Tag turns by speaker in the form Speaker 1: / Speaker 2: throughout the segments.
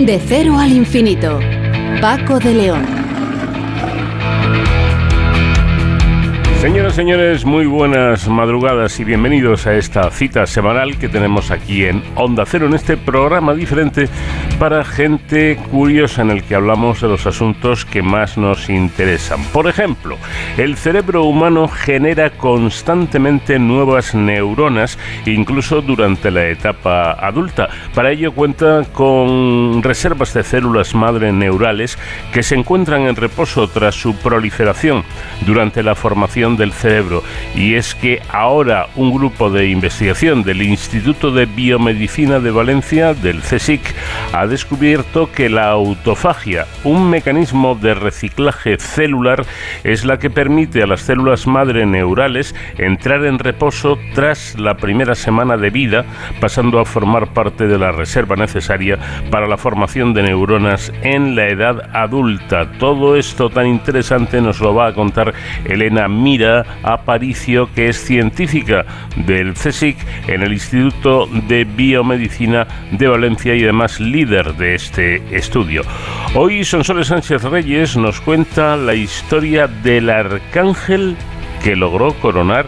Speaker 1: De cero al infinito. Paco de León.
Speaker 2: Señoras y señores, muy buenas madrugadas y bienvenidos a esta cita semanal que tenemos aquí en Onda Cero, en este programa diferente para gente curiosa en el que hablamos de los asuntos que más nos interesan. Por ejemplo, el cerebro humano genera constantemente nuevas neuronas, incluso durante la etapa adulta. Para ello cuenta con reservas de células madre neurales que se encuentran en reposo tras su proliferación durante la formación del cerebro y es que ahora un grupo de investigación del Instituto de Biomedicina de Valencia, del CSIC, ha descubierto que la autofagia, un mecanismo de reciclaje celular, es la que permite a las células madre neurales entrar en reposo tras la primera semana de vida, pasando a formar parte de la reserva necesaria para la formación de neuronas en la edad adulta. Todo esto tan interesante nos lo va a contar Elena Aparicio, que es científica del CSIC en el Instituto de Biomedicina de Valencia y además líder de este estudio. Hoy Sonsoles Sánchez Reyes nos cuenta la historia del arcángel que logró coronar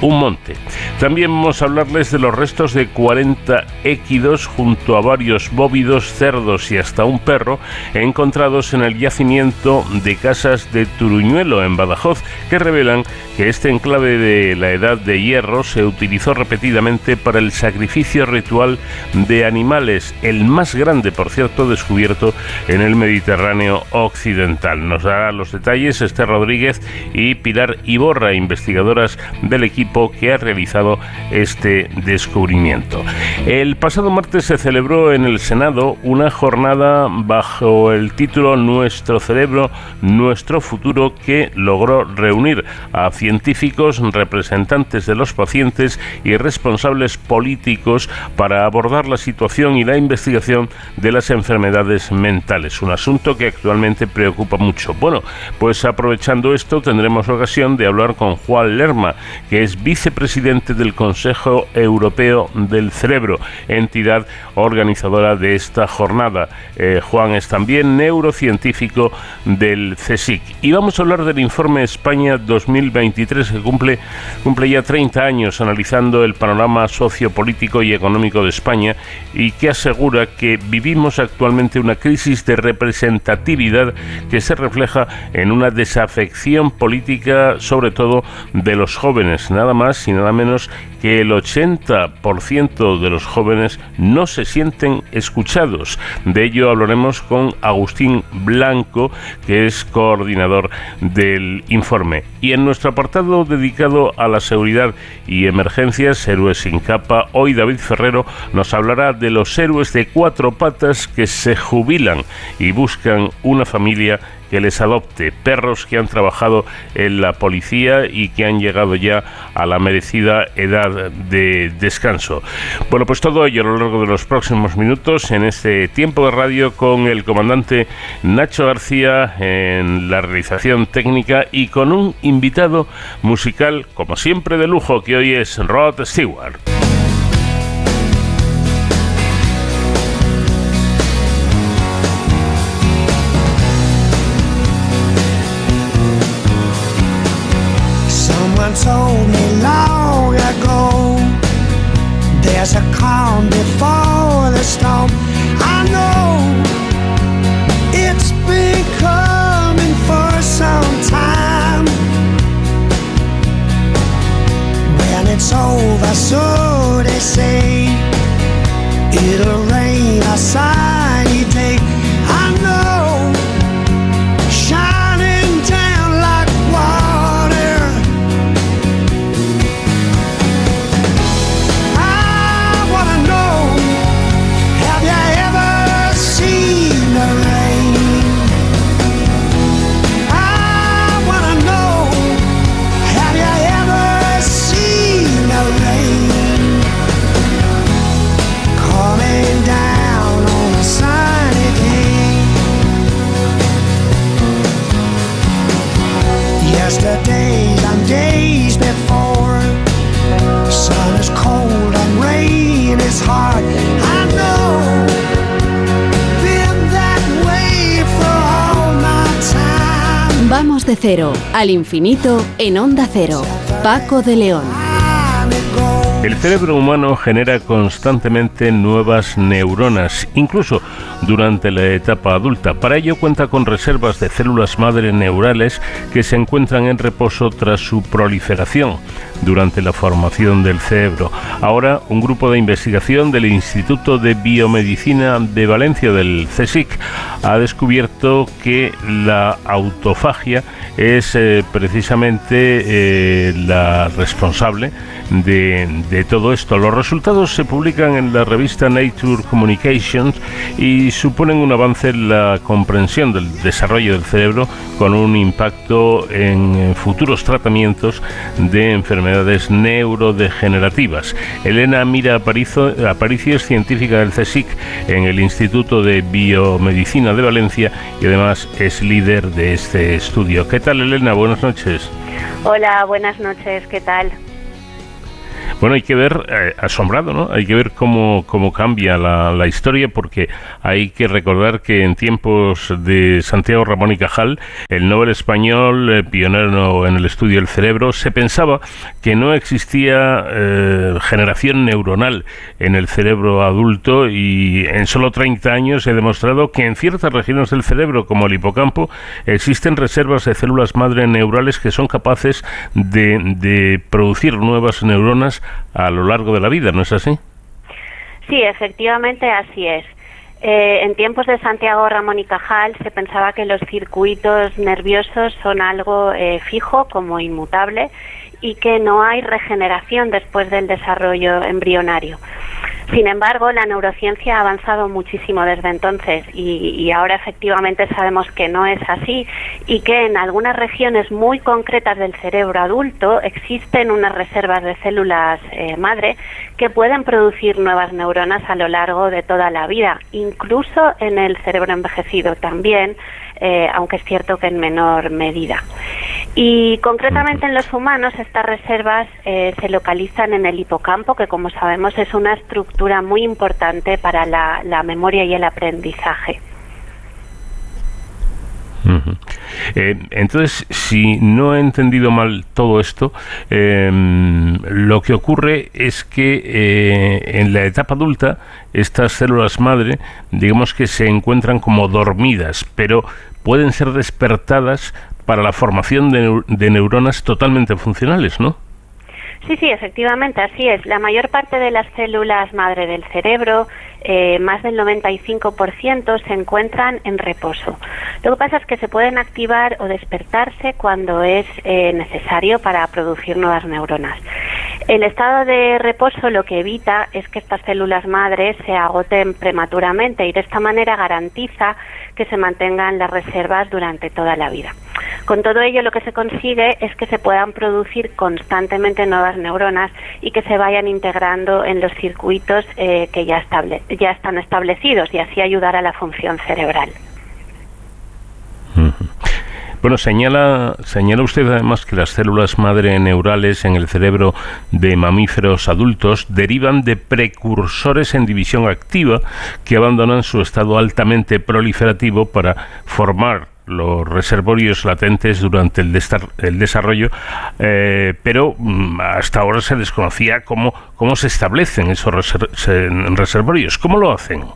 Speaker 2: un monte. También vamos a hablarles de los restos de 40 équidos junto a varios bóvidos, cerdos y hasta un perro encontrados en el yacimiento de casas de Turuñuelo en Badajoz que revelan que este enclave de la Edad de Hierro se utilizó repetidamente para el sacrificio ritual de animales, el más grande por cierto descubierto en el Mediterráneo occidental. Nos dará los detalles Esther Rodríguez y Pilar Iborra, investigadoras del equipo que ha realizado este descubrimiento. El pasado martes se celebró en el Senado una jornada bajo el título Nuestro cerebro, nuestro futuro que logró reunir a científicos, representantes de los pacientes y responsables políticos para abordar la situación y la investigación de las enfermedades mentales, un asunto que actualmente preocupa mucho. Bueno, pues aprovechando esto tendremos ocasión de hablar con Juan Lerma, que es vicepresidente del Consejo Europeo del Cerebro, entidad organizadora de esta jornada. Eh, Juan es también neurocientífico del CSIC. Y vamos a hablar del informe España 2023 que cumple, ya 30 años analizando el panorama sociopolítico y económico de España y que asegura que vivimos actualmente una crisis de representatividad que se refleja en una desafección política, sobre todo de los jóvenes más y nada menos que el 80% de los jóvenes no se sienten escuchados. De ello hablaremos con Agustín Blanco, que es coordinador del informe. Y en nuestro apartado dedicado a la seguridad y emergencias, Héroes sin capa, hoy David Ferrero nos hablará de los héroes de cuatro patas que se jubilan y buscan una familia que les adopte, perros que han trabajado en la policía y que han llegado ya a la merecida edad de descanso. Bueno, pues todo ello a lo largo de los próximos minutos en este tiempo de radio con el comandante Nacho García en la realización técnica y con un invitado musical, como siempre, de lujo, que hoy es Rod Stewart.
Speaker 1: Al infinito en Onda Cero. Paco de León.
Speaker 2: El cerebro humano genera constantemente nuevas neuronas, incluso durante la etapa adulta. Para ello cuenta con reservas de células madre neurales que se encuentran en reposo tras su proliferación durante la formación del cerebro. Ahora, un grupo de investigación del Instituto de Biomedicina de Valencia del CSIC ha descubierto que la autofagia es eh, precisamente eh, la responsable de, todo esto. Los resultados se publican en la revista Nature Communications y suponen un avance en la comprensión del desarrollo del cerebro con un impacto en futuros tratamientos de enfermedades neurodegenerativas. Elena Mira Aparicio, Aparicio es científica del CSIC en el Instituto de Biomedicina de Valencia y además es líder de este estudio. ¿Qué tal Elena? Buenas noches.
Speaker 3: Hola, buenas noches, ¿qué tal?
Speaker 2: Bueno, hay que ver, eh, asombrado, ¿no? Hay que ver cómo, cómo cambia la, la, historia, porque hay que recordar que en tiempos de Santiago Ramón y Cajal, el Nobel español, eh, pionero en el estudio del cerebro, se pensaba que no existía eh, generación neuronal en el cerebro adulto y en solo 30 años se ha demostrado que en ciertas regiones del cerebro, como el hipocampo, existen reservas de células madre neurales que son capaces de, de producir nuevas neuronas a lo largo de la vida, ¿no es así?
Speaker 3: Sí, efectivamente así es. Eh, en tiempos de Santiago Ramón y Cajal se pensaba que los circuitos nerviosos son algo eh, fijo, como inmutable, y que no hay regeneración después del desarrollo embrionario. Sin embargo, la neurociencia ha avanzado muchísimo desde entonces y, ahora efectivamente sabemos que no es así y que en algunas regiones muy concretas del cerebro adulto existen unas reservas de células eh, madre que pueden producir nuevas neuronas a lo largo de toda la vida, incluso en el cerebro envejecido también eh, aunque es cierto que en menor medida. Y concretamente en los humanos estas reservas eh, se localizan en el hipocampo, que como sabemos es una estructura muy importante para la memoria y el aprendizaje.
Speaker 2: Eh, entonces, si no he entendido mal todo esto, em, lo que ocurre es que eh, en la etapa adulta estas células madre, digamos que se encuentran como dormidas, pero pueden ser despertadas para la formación de, de neuronas totalmente funcionales, ¿no?
Speaker 3: Sí, sí, efectivamente, así es. La mayor parte de las células madre del cerebro, eh, más del 95%, se encuentran en reposo. Lo que pasa es que se pueden activar o despertarse cuando es eh, necesario para producir nuevas neuronas. El estado de reposo lo que evita es que estas células madres se agoten prematuramente y de esta manera garantiza que se mantengan las reservas durante toda la vida. Con todo ello lo que se consigue es que se puedan producir constantemente nuevas neuronas y que se vayan integrando en los circuitos eh, que ya, ya están establecidos y así ayudar a la función cerebral.
Speaker 2: Bueno, señala, señala usted además que las células madre neurales en el cerebro de mamíferos adultos derivan de precursores en división activa que abandonan su estado altamente proliferativo para formar los reservorios latentes durante el, el desarrollo, eh, pero mm, hasta ahora se desconocía cómo, cómo se establecen esos reservorios. ¿Cómo lo hacen?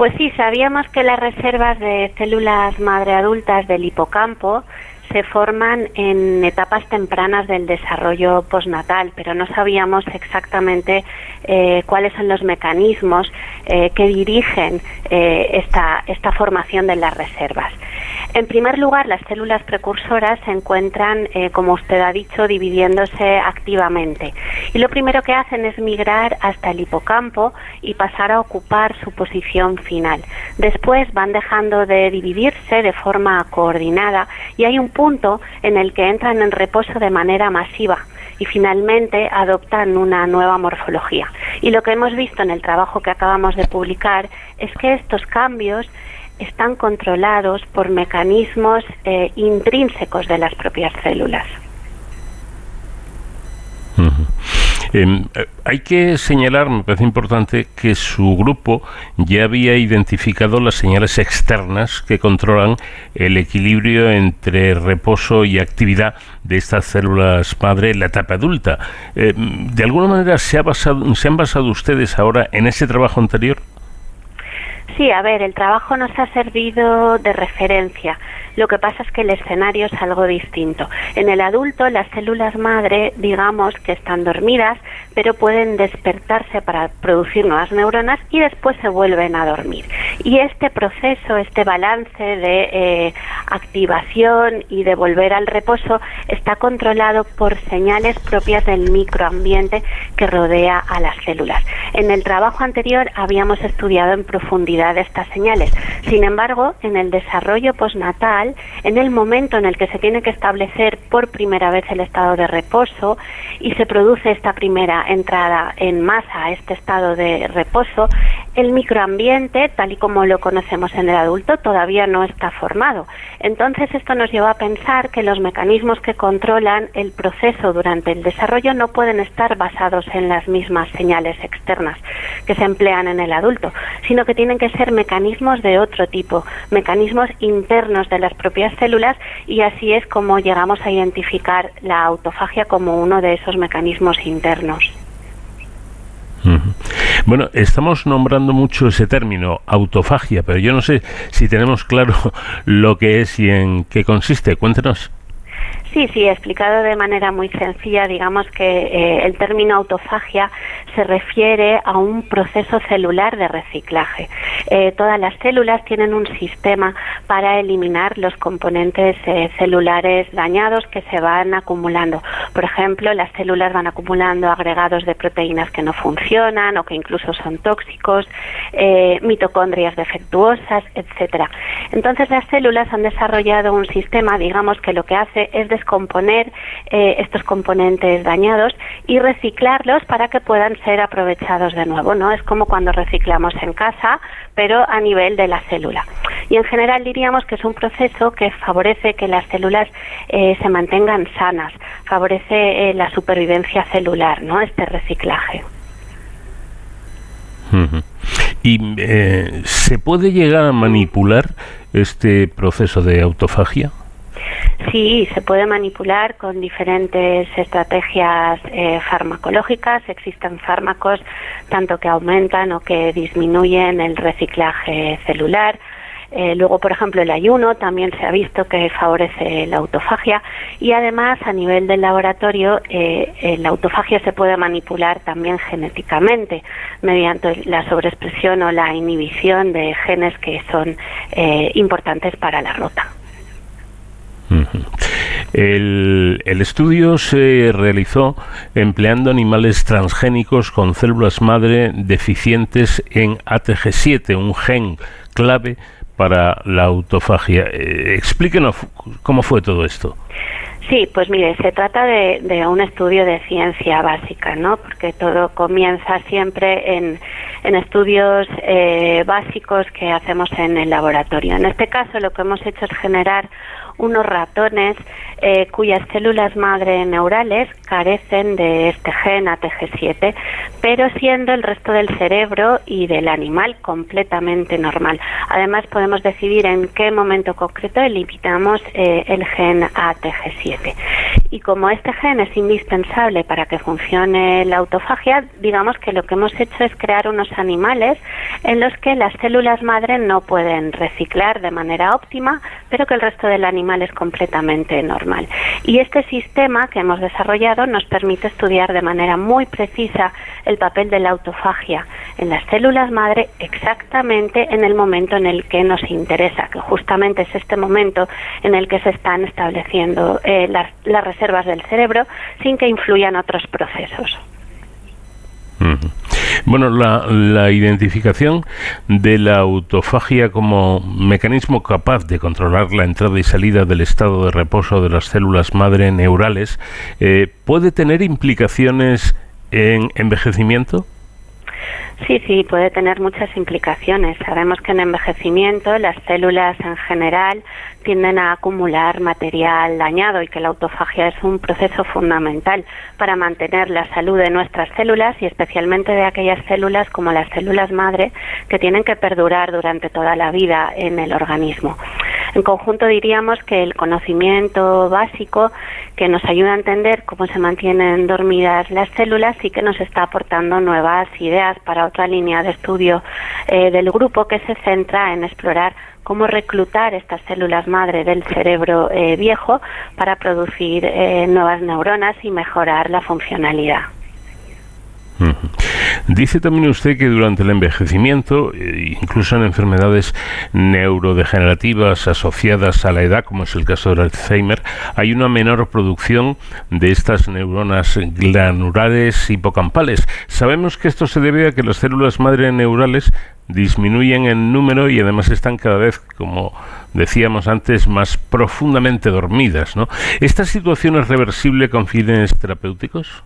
Speaker 3: Pues sí, sabíamos que las reservas de células madre adultas del hipocampo se forman en etapas tempranas del desarrollo postnatal, pero no sabíamos exactamente eh, cuáles son los mecanismos eh, que dirigen eh, esta, esta formación de las reservas. En primer lugar, las células precursoras se encuentran, como usted ha dicho, dividiéndose activamente. Y lo primero que hacen es migrar hasta el hipocampo y pasar a ocupar su posición final. Después van dejando de dividirse de forma coordinada y hay un punto en el que entran en reposo de manera masiva y finalmente adoptan una nueva morfología. Y lo que hemos visto en el trabajo que acabamos de publicar es que estos cambios están controlados por mecanismos eh, intrínsecos de las propias células.
Speaker 2: Eh, hay que señalar, me parece importante, que su grupo ya había identificado las señales externas que controlan el equilibrio entre reposo y actividad de estas células madre en la etapa adulta. Em, ¿De alguna manera se, ha basado, se han basado ustedes ahora en ese trabajo anterior?
Speaker 3: Sí, a ver, el trabajo nos ha servido de referencia. Lo que pasa es que el escenario es algo distinto. En el adulto, las células madre, digamos que están dormidas, pero pueden despertarse para producir nuevas neuronas y después se vuelven a dormir. Y este proceso, este balance de eh, activación y de volver al reposo está controlado por señales propias del microambiente que rodea a las células. En el trabajo anterior habíamos estudiado en profundidad estas señales. Sin embargo, en el desarrollo postnatal, en el momento en el que se tiene que establecer por primera vez el estado de reposo y se produce esta primera entrada en masa a este estado de reposo, el microambiente, tal y como lo conocemos en el adulto, todavía no está formado. Entonces, esto nos lleva a pensar que los mecanismos que controlan el proceso durante el desarrollo no pueden estar basados en las mismas señales externas que se emplean en el adulto, sino que tienen que ser mecanismos de otro tipo, mecanismos internos de las propias células y así es como llegamos a identificar la autofagia como uno de esos mecanismos internos.
Speaker 2: Bueno, estamos nombrando mucho ese término, autofagia, pero yo no sé si tenemos claro lo que es y en qué consiste. Cuéntenos.
Speaker 3: Sí, sí, explicado de manera muy sencilla, digamos que eh, el término autofagia se refiere a un proceso celular de reciclaje. Eh, todas las células tienen un sistema para eliminar los componentes eh, celulares dañados que se van acumulando. Por ejemplo, las células van acumulando agregados de proteínas que no funcionan o que incluso son tóxicos, mitocondrias defectuosas, etcétera. Entonces, las células han desarrollado un sistema, digamos, que lo que hace es descomponer eh, estos componentes dañados y reciclarlos para que puedan ser aprovechados de nuevo, ¿no? Es como cuando reciclamos en casa, pero a nivel de la célula. Y en general diríamos que es un proceso que favorece que las células eh, se mantengan sanas, favorece eh, la supervivencia celular, ¿no? Este reciclaje.
Speaker 2: ¿Y se puede llegar a manipular este proceso de autofagia?
Speaker 3: Sí, se puede manipular con diferentes estrategias eh, farmacológicas. Existen fármacos tanto que aumentan o que disminuyen el reciclaje celular. Eh, luego, por ejemplo, el ayuno también se ha visto que favorece la autofagia y además a nivel del laboratorio eh, la autofagia se puede manipular también genéticamente mediante la sobreexpresión o la inhibición de genes que son importantes para la rota.
Speaker 2: El, estudio se realizó empleando animales transgénicos con células madre deficientes en ATG7, un gen clave para la autofagia. Eh, explíquenos cómo fue todo esto.
Speaker 3: Sí, pues mire, se trata de, un estudio de ciencia básica, ¿no? Porque todo comienza siempre en, estudios eh, básicos que hacemos en el laboratorio. En este caso, lo que hemos hecho es generar unos ratones eh, cuyas células madre neurales carecen de este gen ATG7, pero siendo el resto del cerebro y del animal completamente normal. Además, podemos decidir en qué momento concreto eliminamos eh, el gen ATG7. Y como este gen es indispensable para que funcione la autofagia, digamos que lo que hemos hecho es crear unos animales en los que las células madre no pueden reciclar de manera óptima, pero que el resto del animal es completamente normal. Y este sistema que hemos desarrollado nos permite estudiar de manera muy precisa el papel de la autofagia en las células madre exactamente en el momento en el que nos interesa, que justamente es este momento en el que se están estableciendo eh, las, las reservas del cerebro sin que influyan otros procesos.
Speaker 2: Bueno, la, identificación de la autofagia como mecanismo capaz de controlar la entrada y salida del estado de reposo de las células madre neurales eh, puede tener implicaciones en envejecimiento.
Speaker 3: Sí, sí, puede tener muchas implicaciones. Sabemos que en envejecimiento las células en general tienden a acumular material dañado y que la autofagia es un proceso fundamental para mantener la salud de nuestras células y especialmente de aquellas células como las células madre que tienen que perdurar durante toda la vida en el organismo. En conjunto diríamos que el conocimiento básico que nos ayuda a entender cómo se mantienen dormidas las células y que nos está aportando nuevas ideas para otra línea de estudio eh, del grupo que se centra en explorar cómo reclutar estas células madre del cerebro eh, viejo para producir eh, nuevas neuronas y mejorar la funcionalidad.
Speaker 2: Dice también usted que durante el envejecimiento, eh, incluso en enfermedades neurodegenerativas asociadas a la edad, como es el caso del Alzheimer, hay una menor producción de estas neuronas glanulares hipocampales. Sabemos que esto se debe a que las células madre neurales disminuyen en número y además están cada vez, como decíamos antes, más profundamente dormidas. ¿no? ¿Esta situación es reversible con fines terapéuticos?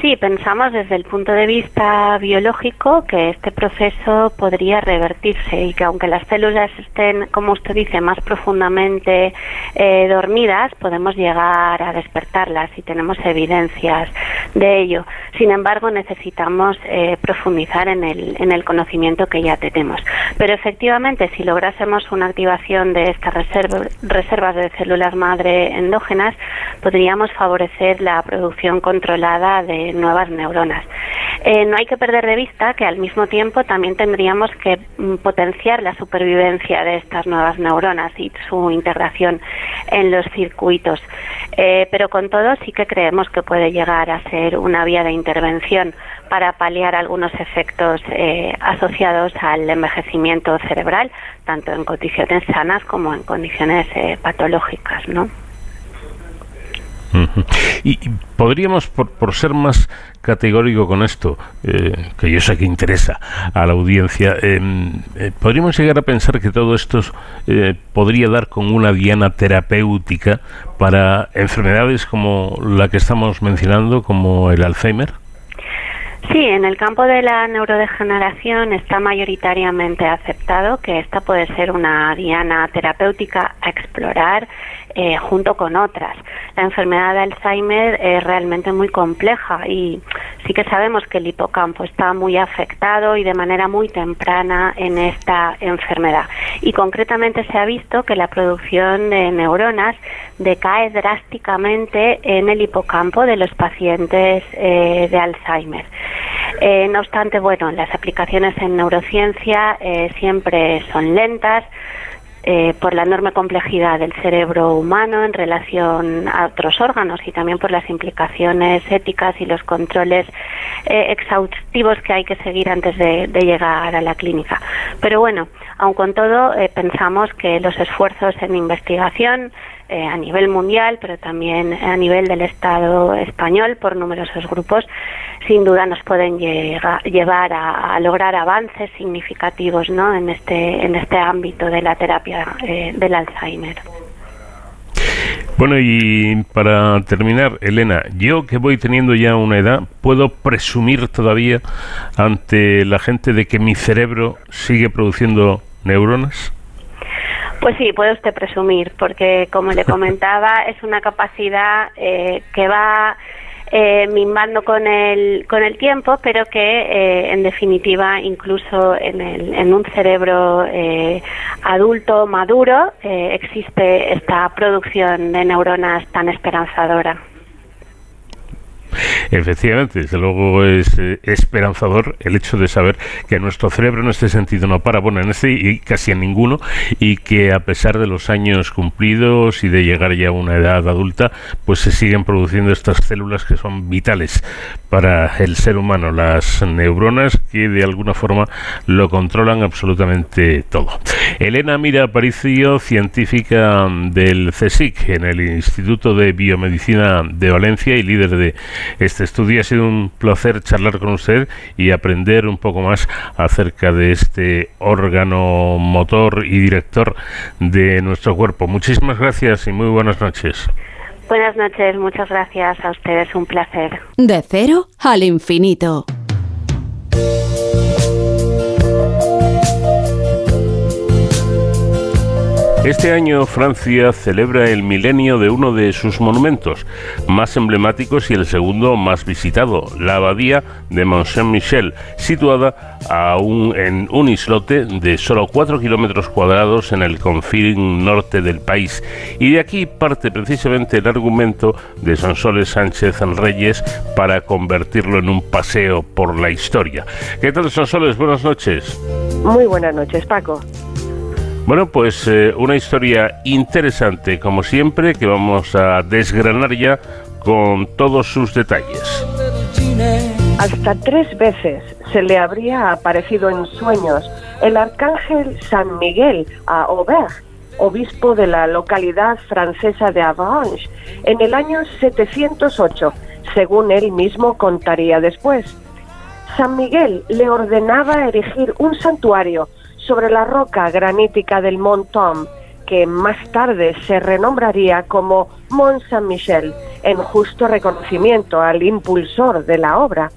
Speaker 3: Sí, pensamos desde el punto de vista biológico que este proceso podría revertirse y que aunque las células estén, como usted dice, más profundamente eh, dormidas, podemos llegar a despertarlas y tenemos evidencias de ello. Sin embargo, necesitamos eh, profundizar en el, en el conocimiento que ya tenemos. Pero efectivamente, si lográsemos una activación de estas reservas de células madre endógenas, podríamos favorecer la producción controlada de nuevas neuronas. Eh, no hay que perder de vista que al mismo tiempo también tendríamos que mm, potenciar la supervivencia de estas nuevas neuronas y su integración en los circuitos. Eh, pero con todo sí que creemos que puede llegar a ser una vía de intervención para paliar algunos efectos eh, asociados al envejecimiento cerebral, tanto en condiciones sanas como en condiciones patológicas, ¿no?
Speaker 2: Y podríamos, por, por, ser más categórico con esto, eh, que yo sé que interesa a la audiencia, em, eh, podríamos llegar a pensar que todo esto eh, podría dar con una diana terapéutica para enfermedades como la que estamos mencionando, como el Alzheimer.
Speaker 3: Sí, en el campo de la neurodegeneración está mayoritariamente aceptado que esta puede ser una diana terapéutica a explorar eh, junto con otras. La enfermedad de Alzheimer es realmente muy compleja y sí que sabemos que el hipocampo está muy afectado y de manera muy temprana en esta enfermedad. Y concretamente se ha visto que la producción de neuronas decae drásticamente en el hipocampo de los pacientes eh, de Alzheimer. Eh, no obstante, bueno, las aplicaciones en neurociencia siempre son lentas, eh, por la enorme complejidad del cerebro humano en relación a otros órganos y también por las implicaciones éticas y los controles eh, exhaustivos que hay que seguir antes de, llegar a la clínica. Pero bueno, aun con todo, eh, pensamos que los esfuerzos en investigación a nivel mundial, pero también a nivel del Estado español por numerosos grupos, sin duda nos pueden llevar a, lograr avances significativos ¿no? en, este, en este ámbito de la terapia eh, del Alzheimer.
Speaker 2: Bueno, y para terminar, Elena, yo que voy teniendo ya una edad, ¿puedo presumir todavía ante la gente de que mi cerebro sigue produciendo neuronas?
Speaker 3: Pues sí, puede usted presumir, porque como le comentaba, es una capacidad eh, que va eh, mimando con el, con el tiempo, pero que eh, en definitiva incluso en, el, en un cerebro eh, adulto maduro eh, existe esta producción de neuronas tan esperanzadora.
Speaker 2: Efectivamente, desde luego es eh, esperanzador el hecho de saber que nuestro cerebro en este sentido no para, bueno, en este y casi en ninguno, y que a pesar de los años cumplidos y de llegar ya a una edad adulta, pues se siguen produciendo estas células que son vitales para el ser humano, las neuronas que de alguna forma lo controlan absolutamente todo. Elena Mira Aparicio, científica del CSIC en el Instituto de Biomedicina de Valencia y líder de este estudio. Ha sido un placer charlar con usted y aprender un poco más acerca de este órgano motor y director de nuestro cuerpo. Muchísimas gracias y muy buenas noches.
Speaker 3: Buenas noches, muchas gracias a ustedes, un placer.
Speaker 1: De cero al infinito.
Speaker 2: Este año Francia celebra el milenio de uno de sus monumentos más emblemáticos y el segundo más visitado, la abadía de Mont Saint-Michel, situada en un islote de solo 4 kilómetros cuadrados en el confín norte del país. Y de aquí parte precisamente el argumento de Sonsoles Sánchez Reyes para convertirlo en un paseo por la historia. ¿Qué tal, Sonsoles? Buenas noches.
Speaker 4: Muy buenas noches, Paco.
Speaker 2: Bueno, pues eh, una historia interesante, como siempre, que vamos a desgranar ya con todos sus detalles.
Speaker 4: Hasta tres veces se le habría aparecido en sueños el arcángel San Miguel a Aubert, obispo de la localidad francesa de Avranches, en el año 708, según él mismo contaría después. San Miguel le ordenaba erigir un santuario sobre la roca granítica del Mont Tom, que más tarde se renombraría como Mont Saint-Michel, en justo reconocimiento al impulsor de la obra.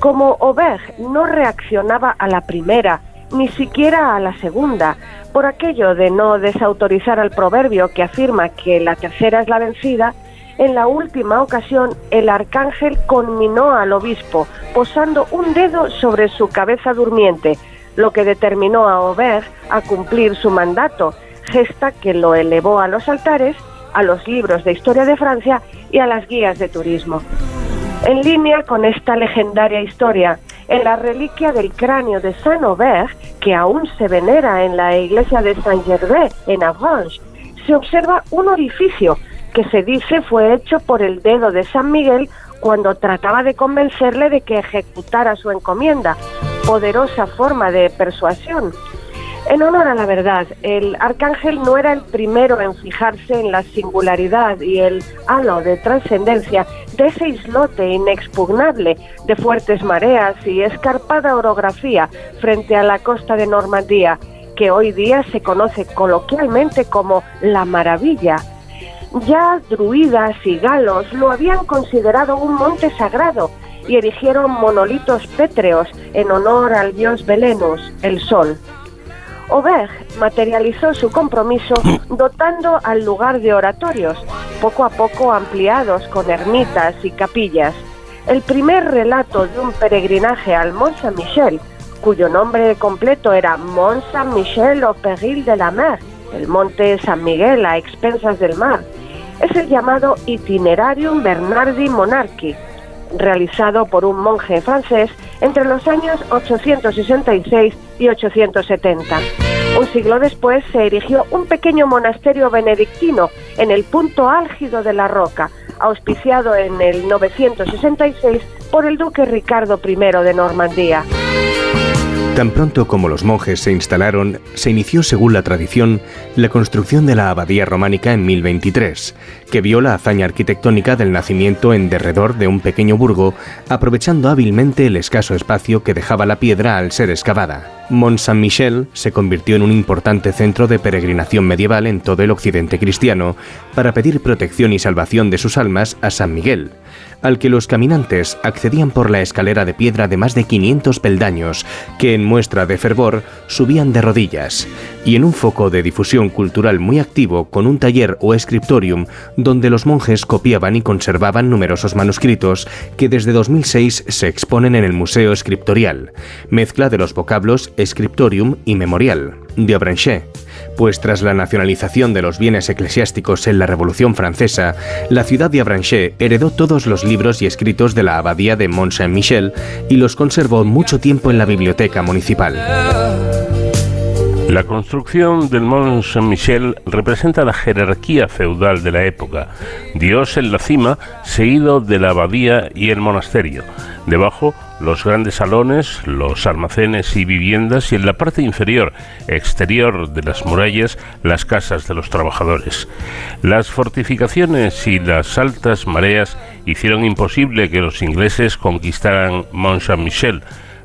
Speaker 4: Como Aubert no reaccionaba a la primera, ni siquiera a la segunda, por aquello de no desautorizar al proverbio que afirma que la tercera es la vencida, en la última ocasión el arcángel conminó al obispo, posando un dedo sobre su cabeza durmiente, lo que determinó a Aubert a cumplir su mandato, gesta que lo elevó a los altares, a los libros de historia de Francia y a las guías de turismo. En línea con esta legendaria historia, en la reliquia del cráneo de Saint Aubert, que aún se venera en la iglesia de Saint-Gervais en Avranches, se observa un orificio que se dice fue hecho por el dedo de San Miguel cuando trataba de convencerle de que ejecutara su encomienda, poderosa forma de persuasión. En honor a la verdad, el arcángel no era el primero en fijarse en la singularidad y el halo de trascendencia de ese islote inexpugnable de fuertes mareas y escarpada orografía frente a la costa de Normandía, que hoy día se conoce coloquialmente como la maravilla. Ya druidas y galos lo habían considerado un monte sagrado y erigieron monolitos pétreos en honor al dios Belenus, el sol. Aubert materializó su compromiso dotando al lugar de oratorios, poco a poco ampliados con ermitas y capillas. El primer relato de un peregrinaje al Mont Saint-Michel, cuyo nombre completo era Mont Saint-Michel au péril de la mer, el monte San Miguel a expensas del mar, es el llamado Itinerarium Bernardi Monarchi, realizado por un monje francés entre los años 866 y 870. Un siglo después se erigió un pequeño monasterio benedictino en el punto álgido de la roca, auspiciado en el 966 por el duque Ricardo I de Normandía.
Speaker 5: Tan pronto como los monjes se instalaron, se inició, según la tradición, la construcción de la abadía románica en 1023, que vio la hazaña arquitectónica del nacimiento en derredor de un pequeño burgo, aprovechando hábilmente el escaso espacio que dejaba la piedra al ser excavada. Mont Saint-Michel se convirtió en un importante centro de peregrinación medieval en todo el occidente cristiano para pedir protección y salvación de sus almas a San Miguel, al que los caminantes accedían por la escalera de piedra de más de 500 peldaños, que en muestra de fervor subían de rodillas, y en un foco de difusión cultural muy activo con un taller o scriptorium donde los monjes copiaban y conservaban numerosos manuscritos que desde 2006 se exponen en el Museo Scriptorial, mezcla de los vocablos scriptorium y memorial, de Abranché pues tras la nacionalización de los bienes eclesiásticos en la Revolución Francesa, la ciudad de Avranches heredó todos los libros y escritos de la abadía de Mont Saint-Michel y los conservó mucho tiempo en la biblioteca municipal.
Speaker 2: La construcción del Mont Saint-Michel representa la jerarquía feudal de la época, Dios en la cima, seguido de la abadía y el monasterio. Debajo, los grandes salones, los almacenes y viviendas y en la parte inferior, exterior de las murallas, las casas de los trabajadores. Las fortificaciones y las altas mareas hicieron imposible que los ingleses conquistaran Mont Saint-Michel,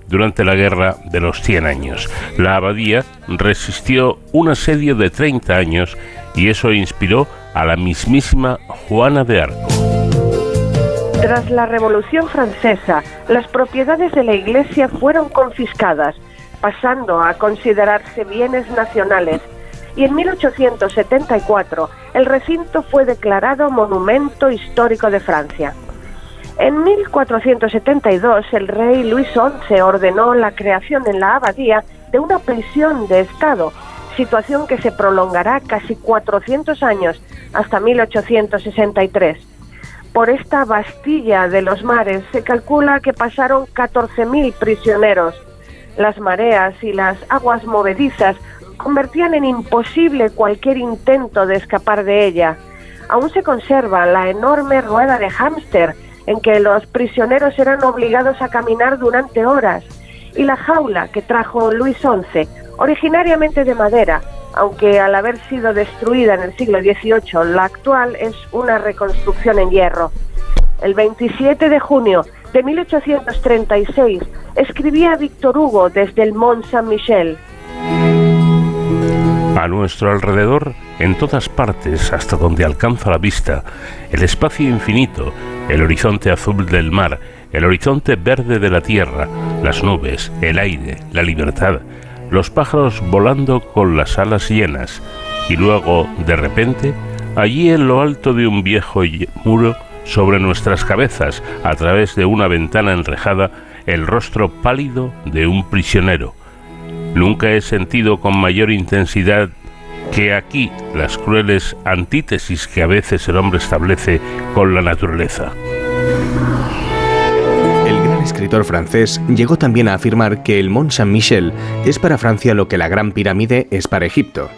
Speaker 2: durante la Guerra de los Cien Años. La abadía resistió un asedio de 30 años y eso inspiró a la mismísima Juana de Arco.
Speaker 4: Tras la Revolución Francesa, las propiedades de la iglesia fueron confiscadas, pasando a considerarse bienes nacionales. y en 1874 el recinto fue declarado Monumento Histórico de Francia. En 1472 el rey Luis XI ordenó la creación en la abadía de una prisión de Estado, situación que se prolongará casi 400 años hasta 1863. Por esta Bastilla de los mares se calcula que pasaron 14.000 prisioneros. Las mareas y las aguas movedizas convertían en imposible cualquier intento de escapar de ella. Aún se conserva la enorme rueda de hámster en que los prisioneros eran obligados a caminar durante horas, y la jaula que trajo Luis XI, originariamente de madera, aunque al haber sido destruida en el siglo XVIII, la actual es una reconstrucción en hierro. El 27 de junio de 1836 escribía Víctor Hugo desde el Mont Saint-Michel.
Speaker 2: A nuestro alrededor, en todas partes, hasta donde alcanza la vista, el espacio infinito, el horizonte azul del mar, el horizonte verde de la tierra, las nubes, el aire, la libertad, los pájaros volando con las alas llenas, y luego, de repente, allí en lo alto de un viejo muro, sobre nuestras cabezas, a través de una ventana enrejada, el rostro pálido de un prisionero, Nunca he sentido con mayor intensidad que aquí las crueles antítesis que a veces el hombre establece con la naturaleza.
Speaker 5: El gran escritor francés llegó también a afirmar que el Mont Saint-Michel es para Francia lo que la Gran Pirámide es para Egipto.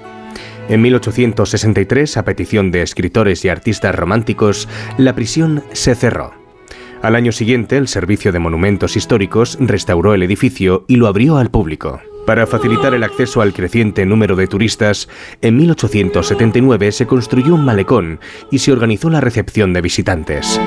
Speaker 5: En 1863, a petición de escritores y artistas románticos, la prisión se cerró. Al año siguiente, el Servicio de Monumentos Históricos restauró el edificio y lo abrió al público. Para facilitar el acceso al creciente número de turistas, en 1879 se construyó un malecón y se organizó la recepción de visitantes.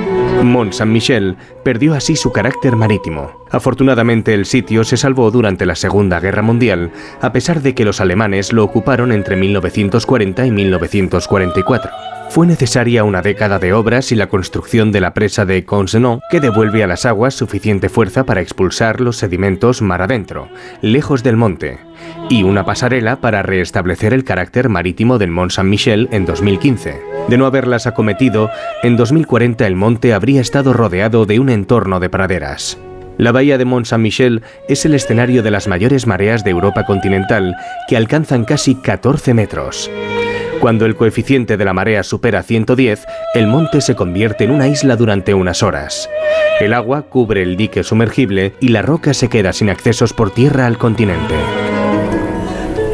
Speaker 5: Mont Saint-Michel perdió así su carácter marítimo. Afortunadamente el sitio se salvó durante la Segunda Guerra Mundial, a pesar de que los alemanes lo ocuparon entre 1940 y 1944. Fue necesaria una década de obras y la construcción de la presa de Consenot, que devuelve a las aguas suficiente fuerza para expulsar los sedimentos mar adentro, lejos del monte, y una pasarela para restablecer el carácter marítimo del Mont Saint-Michel en 2015. De no haberlas acometido, en 2040 el monte habría estado rodeado de un entorno de praderas. La bahía de Mont Saint-Michel es el escenario de las mayores mareas de Europa continental, que alcanzan casi 14 metros. Cuando el coeficiente de la marea supera 110, el monte se convierte en una isla durante unas horas. El agua cubre el dique sumergible y la roca se queda sin accesos por tierra al continente.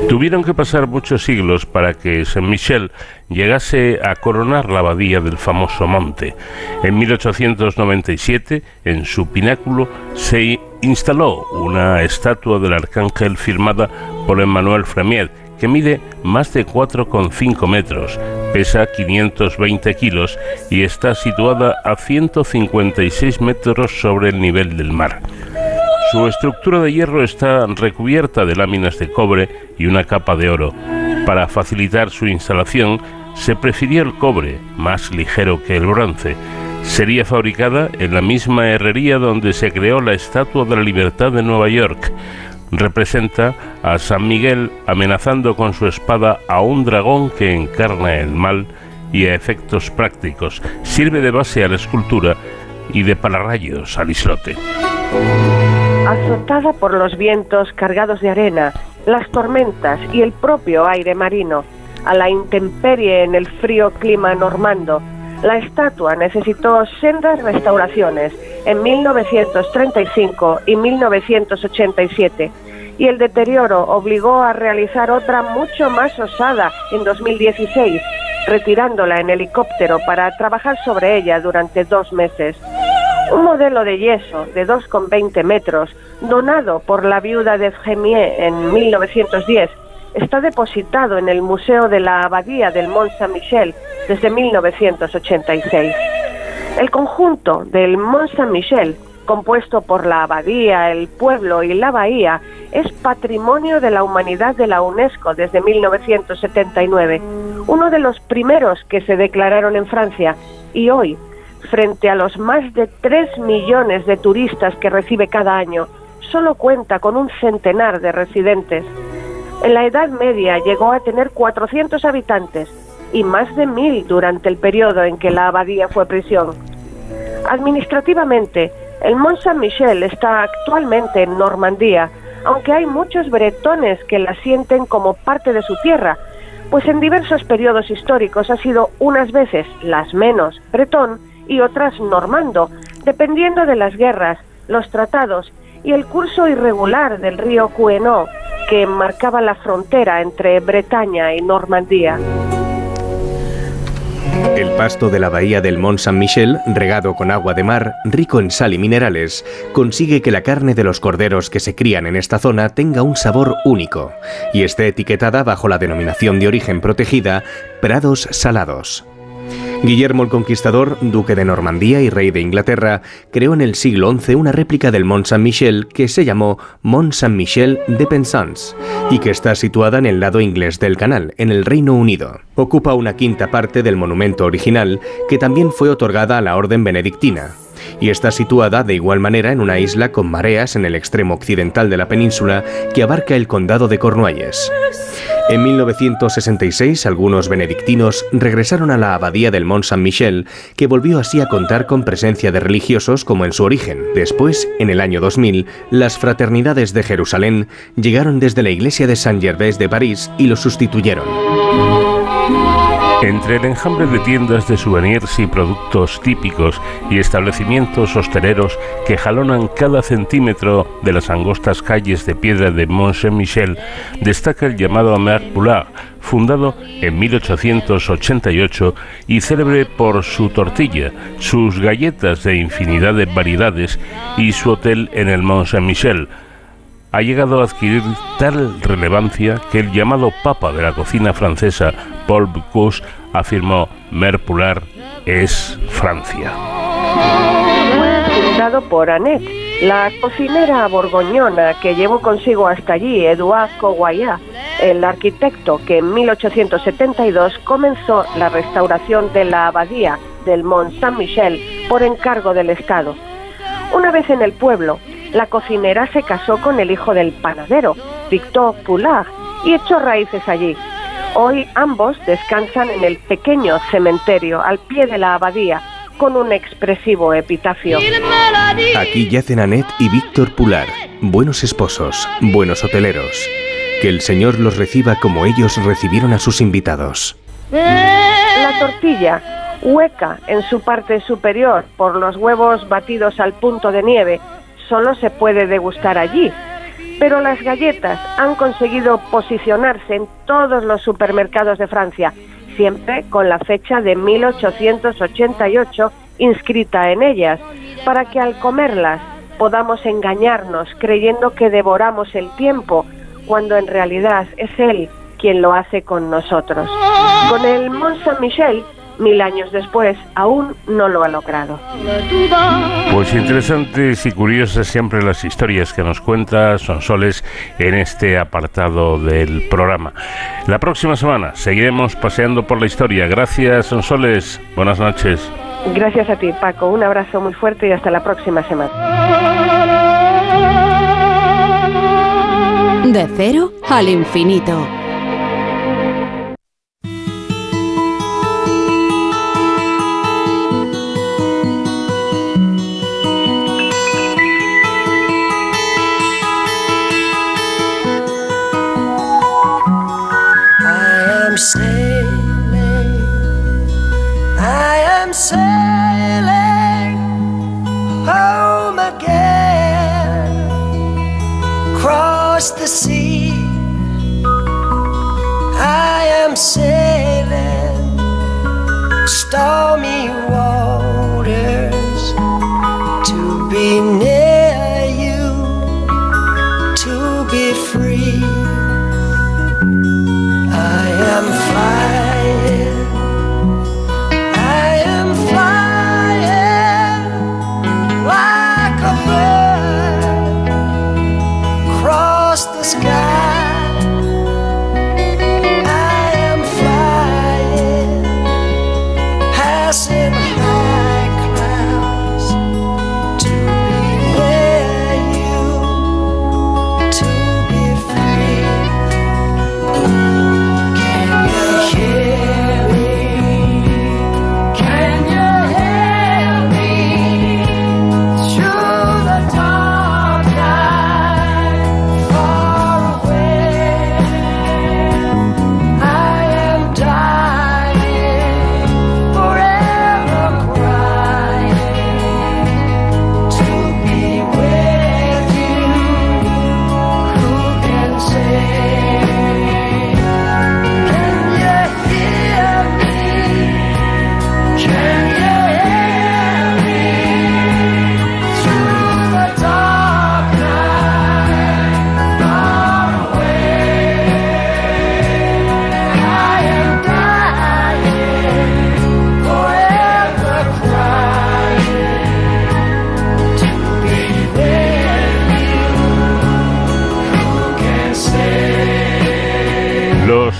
Speaker 2: Tuvieron que pasar muchos siglos para que Saint-Michel llegase a coronar la abadía del famoso monte. En 1897, en su pináculo, se instaló una estatua del arcángel firmada por Emmanuel Fremier, que mide más de 4,5 metros, pesa 520 kilos y está situada a 156 metros sobre el nivel del mar. Su estructura de hierro está recubierta de láminas de cobre y una capa de oro. Para facilitar su instalación, se prefirió el cobre, más ligero que el bronce. Sería fabricada en la misma herrería donde se creó la Estatua de la Libertad de Nueva York, representa a San Miguel amenazando con su espada a un dragón que encarna el mal y a efectos prácticos sirve de base a la escultura y de pararrayos al islote.
Speaker 4: Azotada por los vientos cargados de arena, las tormentas y el propio aire marino, a la intemperie en el frío clima normando, la estatua necesitó sendas restauraciones en 1935 y 1987 y el deterioro obligó a realizar otra mucho más osada en 2016, retirándola en helicóptero para trabajar sobre ella durante dos meses. Un modelo de yeso de 2,20 metros, donado por la viuda de Gemier en 1910, está depositado en el Museo de la Abadía del Mont Saint-Michel desde 1986. El conjunto del Mont Saint-Michel, compuesto por la abadía, el pueblo y la bahía, es Patrimonio de la Humanidad de la UNESCO desde 1979, uno de los primeros que se declararon en Francia y hoy, frente a los más de 3 millones de turistas que recibe cada año, solo cuenta con un centenar de residentes. En la Edad Media llegó a tener 400 habitantes y más de mil durante el periodo en que la abadía fue prisión. Administrativamente, el Mont Saint-Michel está actualmente en Normandía, aunque hay muchos bretones que la sienten como parte de su tierra, pues en diversos periodos históricos ha sido unas veces las menos bretón y otras normando, dependiendo de las guerras, los tratados y el curso irregular del río Cuenot, que marcaba la frontera entre Bretaña y Normandía.
Speaker 5: El pasto de la bahía del Mont Saint-Michel, regado con agua de mar, rico en sal y minerales, consigue que la carne de los corderos que se crían en esta zona tenga un sabor único y esté etiquetada bajo la denominación de origen protegida Prados Salados. Guillermo el Conquistador, duque de Normandía y rey de Inglaterra, creó en el siglo XI una réplica del Mont Saint-Michel que se llamó Mont Saint-Michel de Penzance y que está situada en el lado inglés del canal, en el Reino Unido. Ocupa una quinta parte del monumento original que también fue otorgada a la Orden Benedictina y está situada de igual manera en una isla con mareas en el extremo occidental de la península que abarca el condado de Cornualles. En 1966, algunos benedictinos regresaron a la abadía del Mont Saint-Michel, que volvió así a contar con presencia de religiosos como en su origen. Después, en el año 2000, las fraternidades de Jerusalén llegaron desde la iglesia de Saint-Gervais de París y lo sustituyeron.
Speaker 2: Entre el enjambre de tiendas de souvenirs y productos típicos y establecimientos hosteleros que jalonan cada centímetro de las angostas calles de piedra de Mont Saint-Michel, destaca el llamado Amer Poulard, fundado en 1888 y célebre por su tortilla, sus galletas de infinidad de variedades y su hotel en el Mont Saint-Michel, ha llegado a adquirir tal relevancia que el llamado papa de la cocina francesa, Paul Bocuse, afirmó Merpular es Francia.
Speaker 4: Fundado por Annette, la cocinera borgoñona que llevó consigo hasta allí Edouard Coguayat, el arquitecto que en 1872 comenzó la restauración de la abadía del Mont Saint-Michel por encargo del Estado. Una vez en el pueblo, la cocinera se casó con el hijo del panadero, Victor Poulard, y echó raíces allí. Hoy ambos descansan en el pequeño cementerio al pie de la abadía, con un expresivo epitafio.
Speaker 5: Aquí yacen Annette y Víctor Poulard, buenos esposos, buenos hoteleros. Que el Señor los reciba como ellos recibieron a sus invitados.
Speaker 4: La tortilla, hueca en su parte superior por los huevos batidos al punto de nieve, solo se puede degustar allí. Pero las galletas han conseguido posicionarse en todos los supermercados de Francia, siempre con la fecha de 1888 inscrita en ellas, para que al comerlas podamos engañarnos creyendo que devoramos el tiempo, cuando en realidad es Él quien lo hace con nosotros. Con el Mont Saint-Michel mil años después, aún no lo ha logrado.
Speaker 2: Pues interesantes y curiosas siempre las historias que nos cuenta Sonsoles en este apartado del programa. La próxima semana seguiremos paseando por la historia. Gracias, Sonsoles. Buenas noches.
Speaker 4: Gracias a ti, Paco. Un abrazo muy fuerte y hasta la próxima semana.
Speaker 1: De cero al infinito. sailing, I am sailing home again. Cross the sea, I am sailing stormy waters to be near.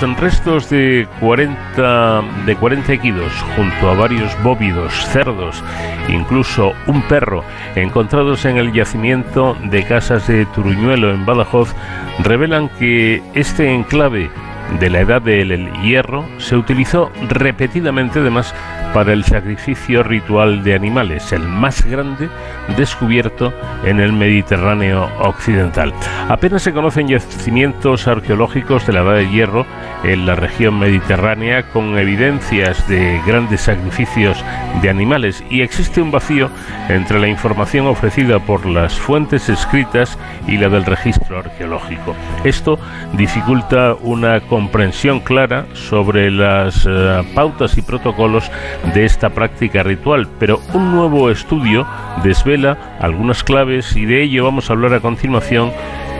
Speaker 2: Restos de 40, de 40 equidos, junto a varios bóvidos, cerdos, incluso un perro, encontrados en el yacimiento de casas de Turuñuelo en Badajoz, revelan que este enclave de la edad del hierro se utilizó repetidamente además para el sacrificio ritual de animales, el más grande descubierto en el Mediterráneo occidental. Apenas se conocen yacimientos arqueológicos de la Edad de Hierro en la región mediterránea con evidencias de grandes sacrificios de animales y existe un vacío entre la información ofrecida por las fuentes escritas y la del registro arqueológico. Esto dificulta una comprensión clara sobre las eh, pautas y protocolos de esta práctica ritual, pero un nuevo estudio desvela algunas claves y de ello vamos a hablar a continuación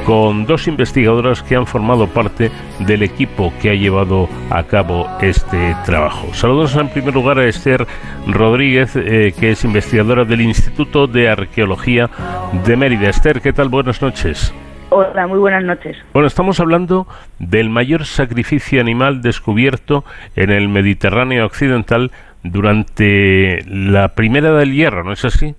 Speaker 2: con dos investigadoras que han formado parte del equipo que ha llevado a cabo este trabajo. Saludos en primer lugar a Esther Rodríguez, eh, que es investigadora del Instituto de Arqueología de Mérida. Esther, ¿qué tal? Buenas noches.
Speaker 6: Hola, muy buenas noches.
Speaker 2: Bueno, estamos hablando del mayor sacrificio animal descubierto en el Mediterráneo occidental durante la primera del hierro, ¿no es así?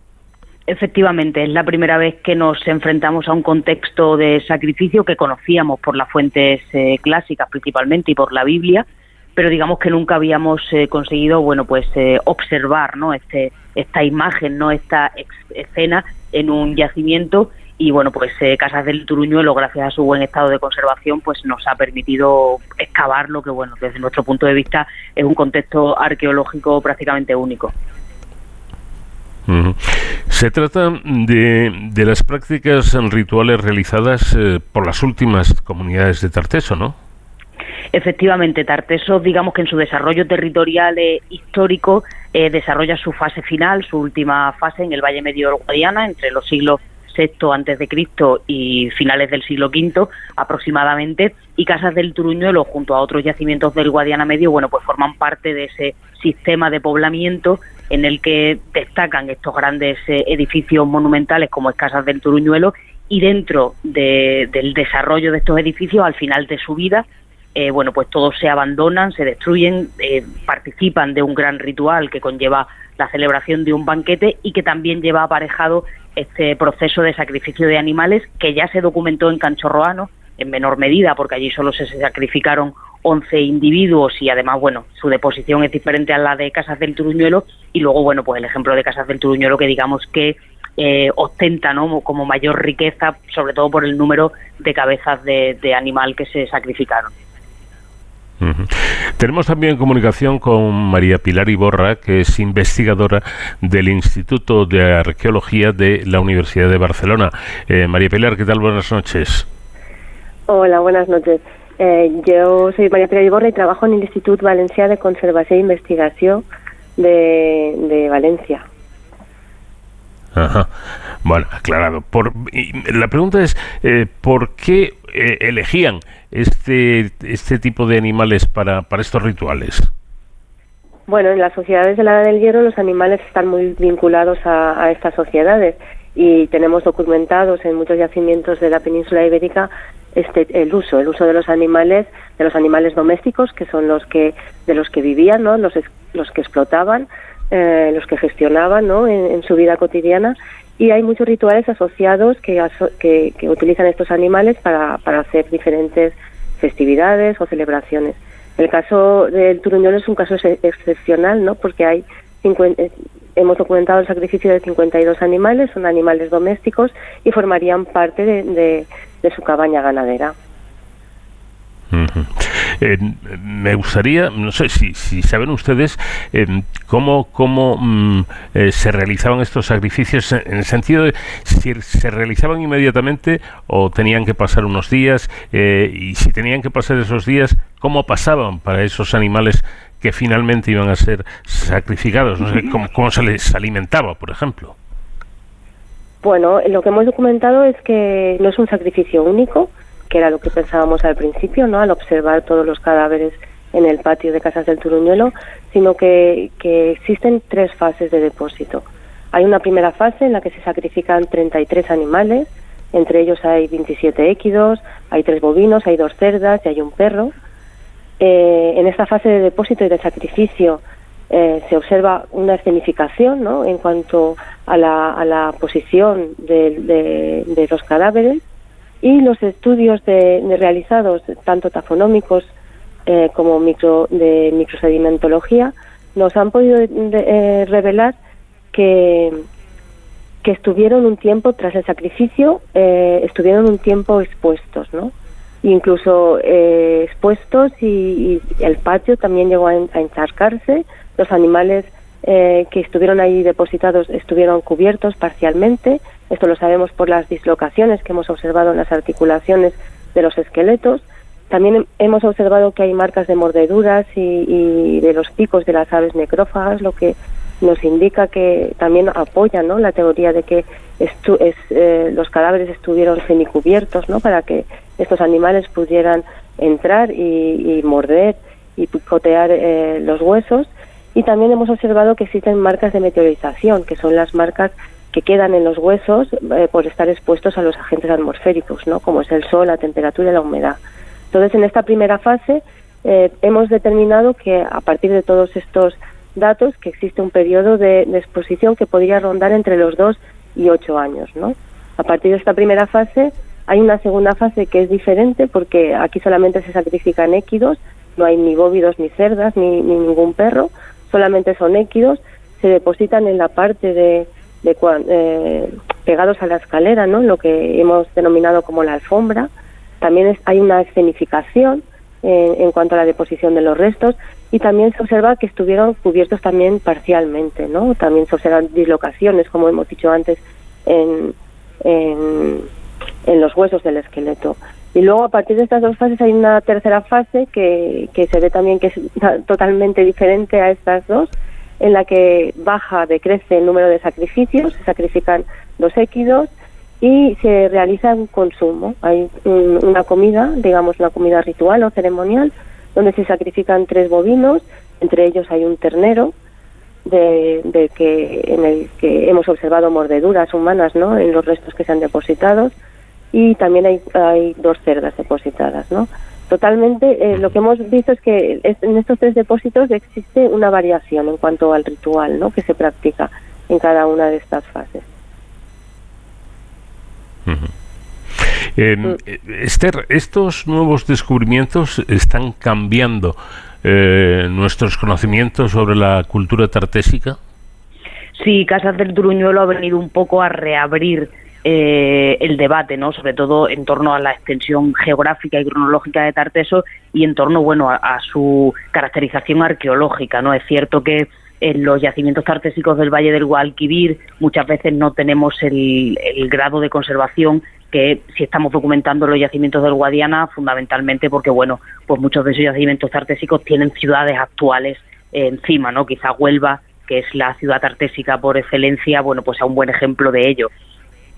Speaker 6: Efectivamente, es la primera vez que nos enfrentamos a un contexto de sacrificio que conocíamos por las fuentes eh, clásicas principalmente y por la Biblia, pero digamos que nunca habíamos eh, conseguido, bueno, pues eh, observar, ¿no? Este, esta imagen, no, esta escena en un yacimiento y bueno, pues Casas del Turuñuelo, gracias a su buen estado de conservación, pues nos ha permitido excavar lo que, bueno, desde nuestro punto de vista es un contexto arqueológico prácticamente único.
Speaker 2: Se trata de, de, las prácticas rituales realizadas eh, por las últimas comunidades de Tarteso, ¿no?
Speaker 6: Efectivamente, Tarteso, digamos que en su desarrollo territorial e histórico, eh, desarrolla su fase final, su última fase en el Valle Medio Guadiana, entre los siglos VI antes de Cristo y finales del siglo V aproximadamente, y Casas del Turuñuelo junto a otros yacimientos del Guadiana Medio, bueno, pues forman parte de ese sistema de poblamiento en el que destacan estos grandes eh, edificios monumentales como es Casas del Turuñuelo y dentro del desarrollo de estos edificios al final de su vida eh, bueno, pues todos se abandonan, se destruyen, eh, participan de un gran ritual que conlleva la celebración de un banquete y que también lleva aparejado este proceso de sacrificio de animales que ya se documentó en Canchorroano en menor medida porque allí solo se sacrificaron 11 individuos y además, bueno, su deposición es diferente a la de Casas del Turuñuelo y luego, bueno, pues el ejemplo de Casas del Turuñuelo que digamos que eh, ostenta ¿no? como mayor riqueza, sobre todo por el número de cabezas de, animal que se sacrificaron.
Speaker 2: Tenemos también comunicación con María Pilar Iborra, que es investigadora del Instituto de Arqueología de la Universidad de Barcelona. Eh, María Pilar, ¿qué tal? Buenas noches.
Speaker 7: Hola, buenas noches. Eh, yo soy María Pérez Iborra y trabajo en el Instituto Valencià de Conservación e Investigación de, de Valencia.
Speaker 2: Ajá. Bueno, aclarado. Por, la pregunta es, eh, ¿por qué eh, elegían este, este tipo de animales para, para estos rituales?
Speaker 7: Bueno, en las sociedades de la Edad del Hierro los animales están muy vinculados a, a estas sociedades y tenemos documentados en muchos yacimientos de la península ibérica este el uso el uso de los animales de los animales domésticos que son los que de los que vivían no los los que explotaban eh, los que gestionaban ¿no? en, su vida cotidiana y hay muchos rituales asociados que, utilizan estos animales para, hacer diferentes festividades o celebraciones. El caso del turuñolo es un caso excepcional, ¿no? Porque hay 50, hemos documentado el sacrificio de 52 animales, son animales domésticos y formarían parte de, su cabaña ganadera.
Speaker 2: Eh, me gustaría, no sé si, si saben ustedes eh, cómo, cómo mm, eh, se realizaban estos sacrificios en el sentido de si se realizaban inmediatamente o tenían que pasar unos días y si tenían que pasar esos días, cómo pasaban para esos animales que finalmente iban a ser sacrificados? No sé cómo, se les alimentaba, por ejemplo.
Speaker 7: Bueno, lo que hemos documentado es que no es un sacrificio único, que era lo que pensábamos al principio, ¿no? Al observar todos los cadáveres en el patio de Casas del Turuñuelo, sino que, existen tres fases de depósito. Hay una primera fase en la que se sacrifican 33 animales, entre ellos hay 27 équidos, hay tres bovinos, hay dos cerdas y hay un perro Eh, en esta fase de depósito y de sacrificio eh, se observa una escenificación ¿no? en cuanto a la, posición de, los cadáveres y los estudios de, realizados, tanto tafonómicos eh, como micro, de microsedimentología, nos han podido eh, revelar que, que estuvieron un tiempo tras el sacrificio, estuvieron un tiempo expuestos, ¿no? Incluso expuestos y, el patio también llegó a, a encharcarse, los animales eh, que estuvieron ahí depositados estuvieron cubiertos parcialmente. Esto lo sabemos por las dislocaciones que hemos observado en las articulaciones de los esqueletos. También hemos observado que hay marcas de mordeduras y, de los picos de las aves necrófagas, lo que nos indica que también apoya ¿no? la teoría de que es, eh, los cadáveres estuvieron semicubiertos ¿no? para que estos animales pudieran entrar y, morder y picotear eh, los huesos y también hemos observado que existen marcas de meteorización, que son las marcas que quedan en los huesos eh, por estar expuestos a los agentes atmosféricos, ¿no? como es el sol, la temperatura y la humedad. Entonces, en esta primera fase eh, hemos determinado que a partir de todos estos datos que existe un periodo de, exposición que podría rondar entre los dos y ocho años. ¿no? A partir de esta primera fase hay una segunda fase que es diferente porque aquí solamente se sacrifican équidos, no hay ni bóvidos ni cerdas ni ningún perro, solamente son équidos, se depositan en la parte de, eh, pegados a la escalera, ¿no? lo que hemos denominado como la alfombra. También hay una escenificación en, cuanto a la deposición de los restos y también se observa que estuvieron cubiertos también parcialmente, ¿no? También se observan dislocaciones, como hemos dicho antes, en, en, en los huesos del esqueleto. Y luego, a partir de estas dos fases, hay una tercera fase que, que se ve también que es totalmente diferente a estas dos, en la que baja, decrece el número de sacrificios, se sacrifican dos équidos y se realiza un consumo. Hay una comida, digamos una comida ritual o ceremonial, donde se sacrifican tres bovinos, entre ellos hay un ternero, de, de, que en el que hemos observado mordeduras humanas ¿no? en los restos que se han depositado y también hay, hay dos cerdas depositadas, ¿no? Totalmente, eh, lo que hemos visto es que en estos tres depósitos existe una variación en cuanto al ritual, ¿no? Que se practica en cada una de estas fases.
Speaker 2: Eh, mm. Esther, estos nuevos descubrimientos están cambiando eh, nuestros conocimientos sobre la cultura tartésica.
Speaker 6: Sí, Casas del Turuñuelo ha venido un poco a reabrir eh, el debate, ¿no? Sobre todo en torno a la extensión geográfica y cronológica de Tarteso y en torno, bueno, a, su caracterización arqueológica, ¿no? Es cierto que en los yacimientos tartésicos del Valle del Guadalquivir muchas veces no tenemos el, grado de conservación que si estamos documentando los yacimientos del Guadiana, fundamentalmente porque, bueno, pues muchos de esos yacimientos tartésicos tienen ciudades actuales encima, ¿no? Quizá Huelva, que es la ciudad tartésica por excelencia, bueno, pues es un buen ejemplo de ello.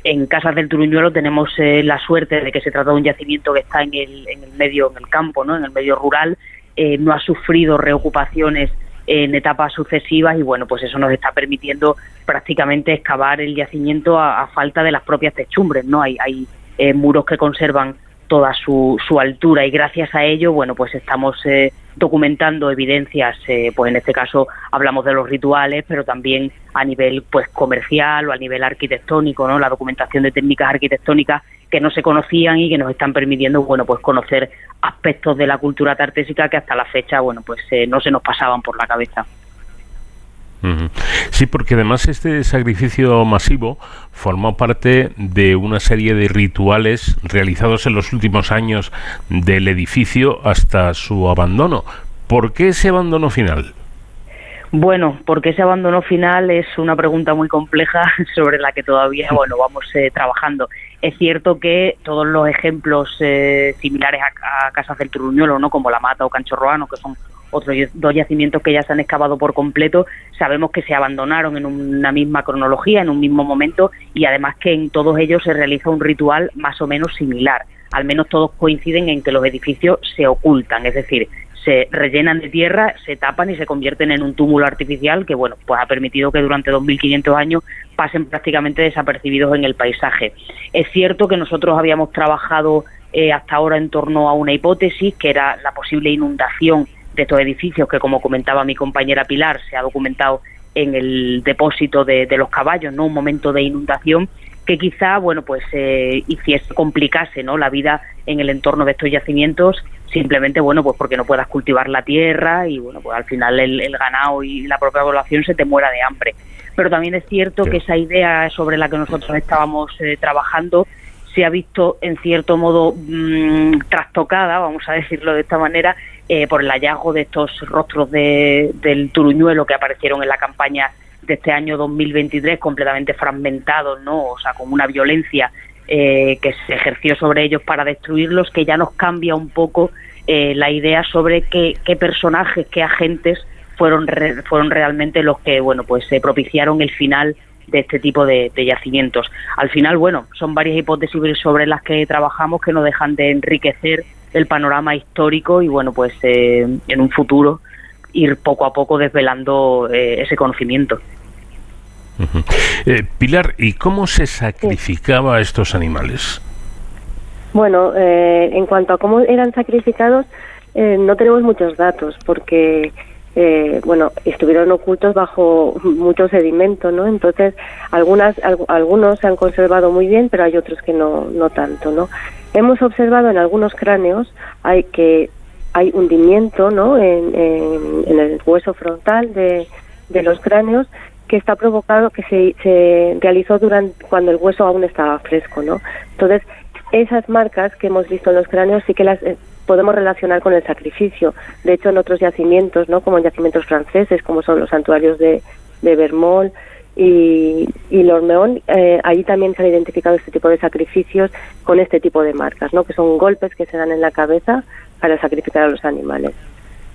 Speaker 6: En Casas del Turuñuelo tenemos eh, la suerte de que se trata de un yacimiento que está en el, en el medio, en el campo, ¿no? en el medio rural, eh, no ha sufrido reocupaciones en etapas sucesivas y bueno, pues eso nos está permitiendo prácticamente excavar el yacimiento a, falta de las propias techumbres, ¿no? Hay, hay eh, muros que conservan toda su, su altura y gracias a ello, bueno, pues estamos eh, documentando evidencias, eh, pues en este caso hablamos de los rituales, pero también a nivel pues comercial o a nivel arquitectónico, ¿no? La documentación de técnicas arquitectónicas que no se conocían y que nos están permitiendo, bueno, pues conocer aspectos de la cultura tartésica que hasta la fecha, bueno, pues eh, no se nos pasaban por la cabeza.
Speaker 2: Sí, porque además este sacrificio masivo formó parte de una serie de rituales realizados en los últimos años del edificio hasta su abandono. ¿Por qué ese abandono final?
Speaker 6: Bueno, porque ese abandono final es una pregunta muy compleja sobre la que todavía bueno vamos eh, trabajando. Es cierto que todos los ejemplos eh, similares a, Casas del Truñuelo, ¿no? como La Mata o Canchorroano, que son otros dos yacimientos que ya se han excavado por completo, sabemos que se abandonaron en una misma cronología, en un mismo momento, y además que en todos ellos se realiza un ritual más o menos similar. Al menos todos coinciden en que los edificios se ocultan, es decir, se rellenan de tierra, se tapan y se convierten en un túmulo artificial que, bueno, pues ha permitido que durante 2.500 años pasen prácticamente desapercibidos en el paisaje. Es cierto que nosotros habíamos trabajado eh, hasta ahora en torno a una hipótesis, que era la posible inundación de estos edificios, que como comentaba mi compañera Pilar, se ha documentado en el depósito de, los caballos, ¿no? Un momento de inundación que quizá, bueno, pues eh, hiciese, complicase, ¿no? La vida en el entorno de estos yacimientos, simplemente, bueno, pues porque no puedas cultivar la tierra y, bueno, pues al final el, ganado y la propia población se te muera de hambre. Pero también es cierto que esa idea sobre la que nosotros estábamos eh, trabajando se ha visto en cierto modo mm, trastocada, vamos a decirlo de esta manera, eh, por el hallazgo de estos rostros de, del turuñuelo que aparecieron en la campaña de este año 2023 completamente fragmentados, ¿no? O sea, con una violencia eh, que se ejerció sobre ellos para destruirlos, que ya nos cambia un poco eh, la idea sobre qué, qué, personajes, qué agentes fueron fueron realmente los que, bueno, pues se propiciaron el final de este tipo de, yacimientos. Al final, bueno, son varias hipótesis sobre las que trabajamos que no dejan de enriquecer el panorama histórico y, bueno, pues eh, en un futuro ir poco a poco desvelando eh, ese conocimiento.
Speaker 2: Eh, Pilar, ¿y cómo se sacrificaba a estos animales?
Speaker 7: Bueno, en cuanto a cómo eran sacrificados, no tenemos muchos datos porque eh, bueno, estuvieron ocultos bajo mucho sedimento, ¿no? Entonces, algunas, algunos se han conservado muy bien, pero hay otros que no, no tanto, ¿no? Hemos observado en algunos cráneos hay que hay hundimiento, ¿no? En, en, el hueso frontal de, de los cráneos que está provocado, que se, se realizó durante cuando el hueso aún estaba fresco, ¿no? Entonces, esas marcas que hemos visto en los cráneos sí que las eh, podemos relacionar con el sacrificio. De hecho, en otros yacimientos, ¿no? como en yacimientos franceses, como son los santuarios de, de Bermol y, y Lormeón, eh, ahí también se han identificado este tipo de sacrificios con este tipo de marcas, ¿no? que son golpes que se dan en la cabeza para sacrificar a los animales.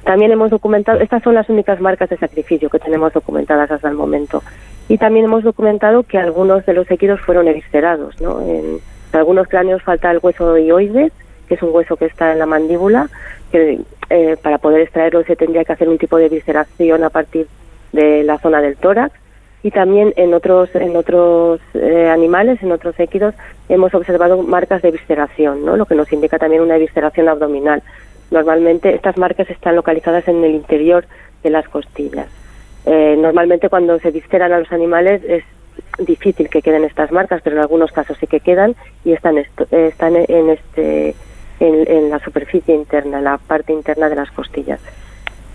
Speaker 7: También hemos documentado, estas son las únicas marcas de sacrificio que tenemos documentadas hasta el momento. Y también hemos documentado que algunos de los equidos fueron eviscerados. ¿no? En algunos cráneos falta el hueso ioides, que es un hueso que está en la mandíbula, que eh, para poder extraerlo se tendría que hacer un tipo de visceración a partir de la zona del tórax y también en otros en otros eh, animales, en otros équidos hemos observado marcas de visceración, ¿no? Lo que nos indica también una visceración abdominal. Normalmente estas marcas están localizadas en el interior de las costillas. Eh, normalmente cuando se visceran a los animales es difícil que queden estas marcas, pero en algunos casos sí que quedan y están están en este en, la superficie interna, la parte interna de las costillas.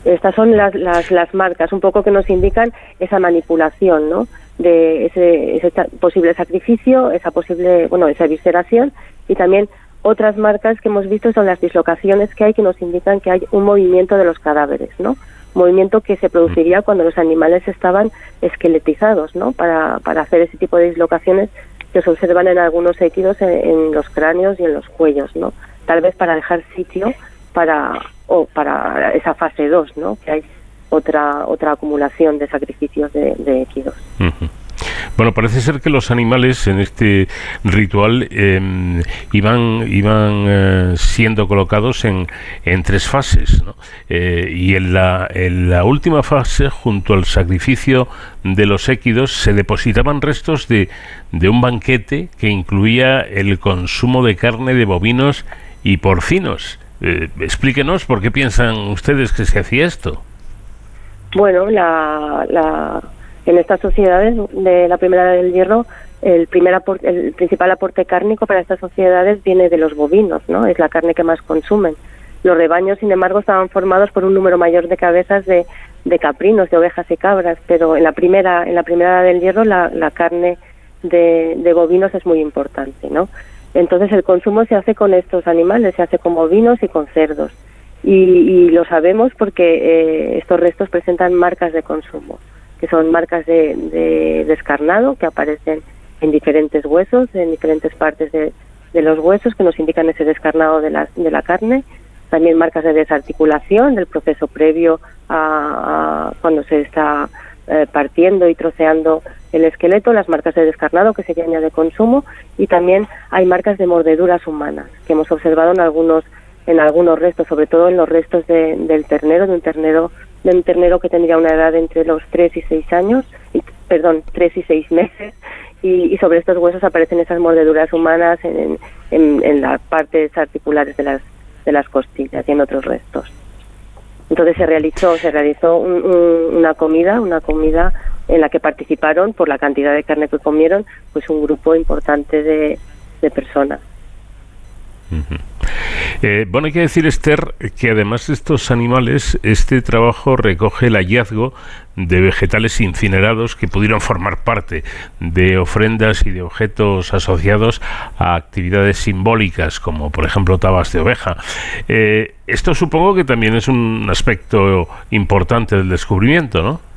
Speaker 7: Estas son las, las, las marcas, un poco que nos indican esa manipulación, ¿no? De ese, ese posible sacrificio, esa posible, bueno, esa visceración y también otras marcas que hemos visto son las dislocaciones que hay que nos indican que hay un movimiento de los cadáveres, ¿no? Movimiento que se produciría cuando los animales estaban esqueletizados, ¿no? Para, para hacer ese tipo de dislocaciones que se observan en algunos equidos en los cráneos y en los cuellos, ¿no? Tal vez para dejar sitio para o para esa fase 2, ¿no? Que hay otra otra acumulación de sacrificios de, de.
Speaker 2: Bueno, parece ser que los animales en este ritual em, iban, iban eh, siendo colocados en, en tres fases. ¿no? Eh, y en la, en la última fase, junto al sacrificio de los équidos, se depositaban restos de, de un banquete que incluía el consumo de carne de bovinos y porcinos. Eh, explíquenos por qué piensan ustedes que se hacía esto.
Speaker 7: Bueno, la, la, en estas sociedades de la primera del hierro, el, primer el principal aporte cárnico para estas sociedades viene de los bovinos, ¿no? Es la carne que más consumen. Los rebaños, sin embargo, estaban formados por un número mayor de cabezas de, de caprinos, de ovejas y cabras, pero en la primera, en la primera del hierro la, la carne de, de bovinos es muy importante, ¿no? Entonces el consumo se hace con estos animales, se hace con bovinos y con cerdos. Y, lo sabemos porque eh, estos restos presentan marcas de consumo, que son marcas de, descarnado que aparecen en diferentes huesos, en diferentes partes de, los huesos que nos indican ese descarnado de la, de la carne. También marcas de desarticulación del proceso previo a cuando se está eh, partiendo y troceando el esqueleto, las marcas de descarnado que serían de consumo y también hay marcas de mordeduras humanas que hemos observado en algunos en algunos restos, sobre todo en los restos del ternero, de un ternero de un ternero que tendría una edad entre los 3 y 6 años, perdón, 3 y 6 meses y, sobre estos huesos aparecen esas mordeduras humanas en, en, las partes articulares de las, de las costillas y en otros restos. Entonces se realizó, se realizó una comida, una comida en la que participaron por la cantidad de carne que comieron, pues un grupo importante de personas.
Speaker 2: Eh, bueno, hay que decir, Esther, que además de estos animales, este trabajo recoge el hallazgo de vegetales incinerados que pudieron formar parte de ofrendas y de objetos asociados a actividades simbólicas, como por ejemplo tabas de oveja. Eh, esto supongo que también es un aspecto importante del descubrimiento, ¿no?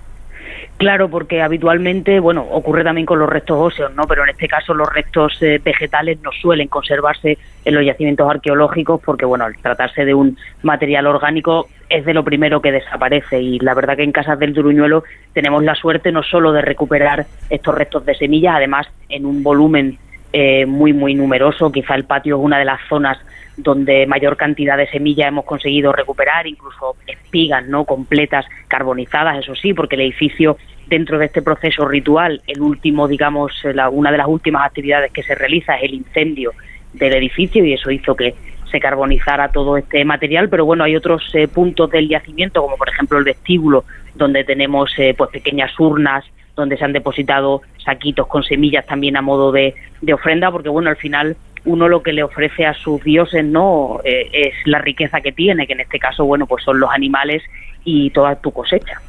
Speaker 6: Claro, porque habitualmente, bueno, ocurre también con los restos óseos, ¿no? Pero en este caso los restos eh, vegetales no suelen conservarse en los yacimientos arqueológicos porque, bueno, al tratarse de un material orgánico es de lo primero que desaparece y la verdad que en Casas del Duruñuelo tenemos la suerte no solo de recuperar estos restos de semillas, además en un volumen eh, muy, muy numeroso, quizá el patio es una de las zonas donde mayor cantidad de semillas hemos conseguido recuperar, incluso espigas no completas carbonizadas, eso sí, porque el edificio dentro de este proceso ritual, el último, digamos, una de las últimas actividades que se realiza es el incendio del edificio y eso hizo que se carbonizara todo este material, pero bueno, hay otros eh, puntos del yacimiento, como por ejemplo el vestíbulo, donde tenemos eh, pues pequeñas urnas donde se han depositado saquitos con semillas también a modo de, de ofrenda, porque bueno, al final uno lo que le ofrece a sus dioses no eh, es la riqueza que tiene, que en este caso, bueno, pues son los animales y toda tu cosecha.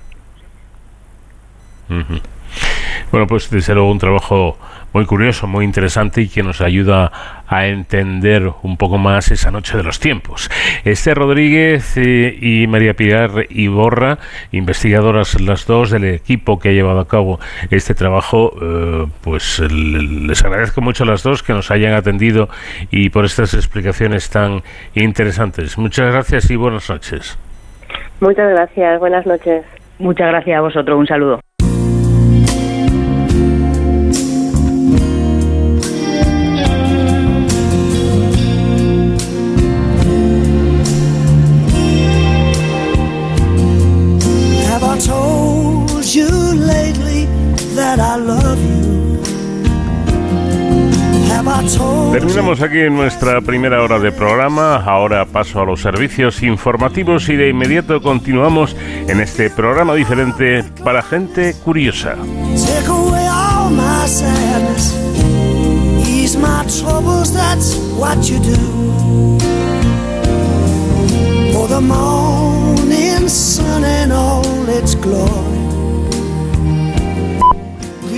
Speaker 2: Bueno, pues desde luego un trabajo muy curioso, muy interesante y que nos ayuda a entender un poco más esa noche de los tiempos. Este Rodríguez eh, y María Pilar Iborra, investigadoras las dos del equipo que ha llevado a cabo este trabajo, eh, pues les agradezco mucho a las dos que nos hayan atendido y por estas explicaciones tan interesantes. Muchas gracias y buenas noches.
Speaker 7: Muchas gracias, buenas noches.
Speaker 6: Muchas gracias a vosotros, un saludo.
Speaker 2: Terminamos aquí en nuestra primera hora de programa. Ahora paso a los servicios informativos y de inmediato continuamos en este programa diferente para gente curiosa.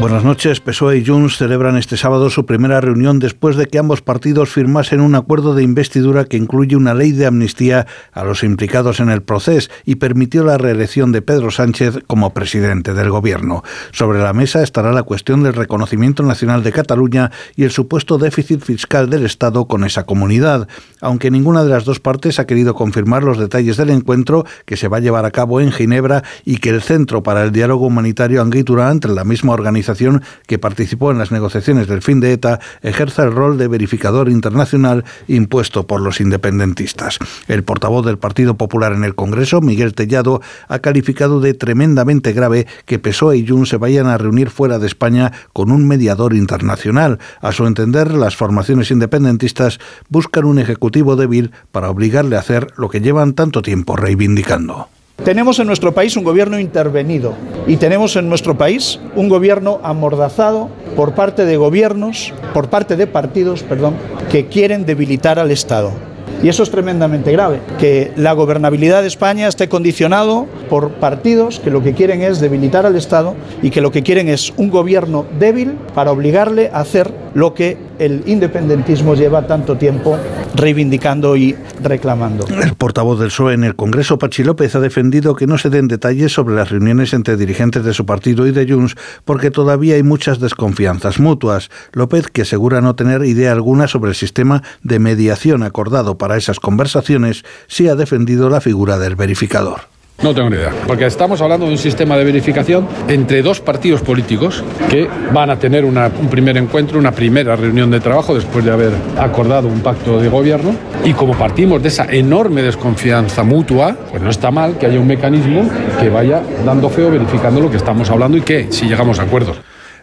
Speaker 8: Buenas noches. PSOE y Junts celebran este sábado su primera reunión después de que ambos partidos firmasen un acuerdo de investidura que incluye una ley de amnistía a los implicados en el proceso y permitió la reelección de Pedro Sánchez como presidente del gobierno. Sobre la mesa estará la cuestión del reconocimiento nacional de Cataluña y el supuesto déficit fiscal del Estado con esa comunidad, aunque ninguna de las dos partes ha querido confirmar los detalles del encuentro que se va a llevar a cabo en Ginebra y que el Centro para el Diálogo Humanitario Anguitura entre la misma organización que participó en las negociaciones del fin de ETA ejerza el rol de verificador internacional impuesto por los independentistas. El portavoz del Partido Popular en el Congreso, Miguel Tellado, ha calificado de tremendamente grave que PSOE y Junts se vayan a reunir fuera de España con un mediador internacional. A su entender, las formaciones independentistas buscan un ejecutivo débil para obligarle a hacer lo que llevan tanto tiempo reivindicando.
Speaker 9: Tenemos en nuestro país un gobierno intervenido y tenemos en nuestro país un gobierno amordazado por parte de gobiernos, por parte de partidos, perdón, que quieren debilitar al Estado. Y eso es tremendamente grave, que la gobernabilidad de España esté condicionado por partidos que lo que quieren es debilitar al Estado y que lo que quieren es un gobierno débil para obligarle a hacer lo que el independentismo lleva tanto tiempo reivindicando y reclamando.
Speaker 8: El portavoz del PSOE en el Congreso, Pachi López, ha defendido que no se den detalles sobre las reuniones entre dirigentes de su partido y de Junts porque todavía hay muchas desconfianzas mutuas. López, que asegura no tener idea alguna sobre el sistema de mediación acordado para esas conversaciones, sí ha defendido la figura del verificador.
Speaker 10: No tengo ni idea, porque estamos hablando de un sistema de verificación entre dos partidos políticos que van a tener un primer encuentro, una primera reunión de trabajo después de haber acordado un pacto de gobierno. Y como partimos de esa enorme desconfianza mutua, pues no está mal que haya un mecanismo que vaya dando feo verificando lo que estamos hablando y que si llegamos a acuerdos.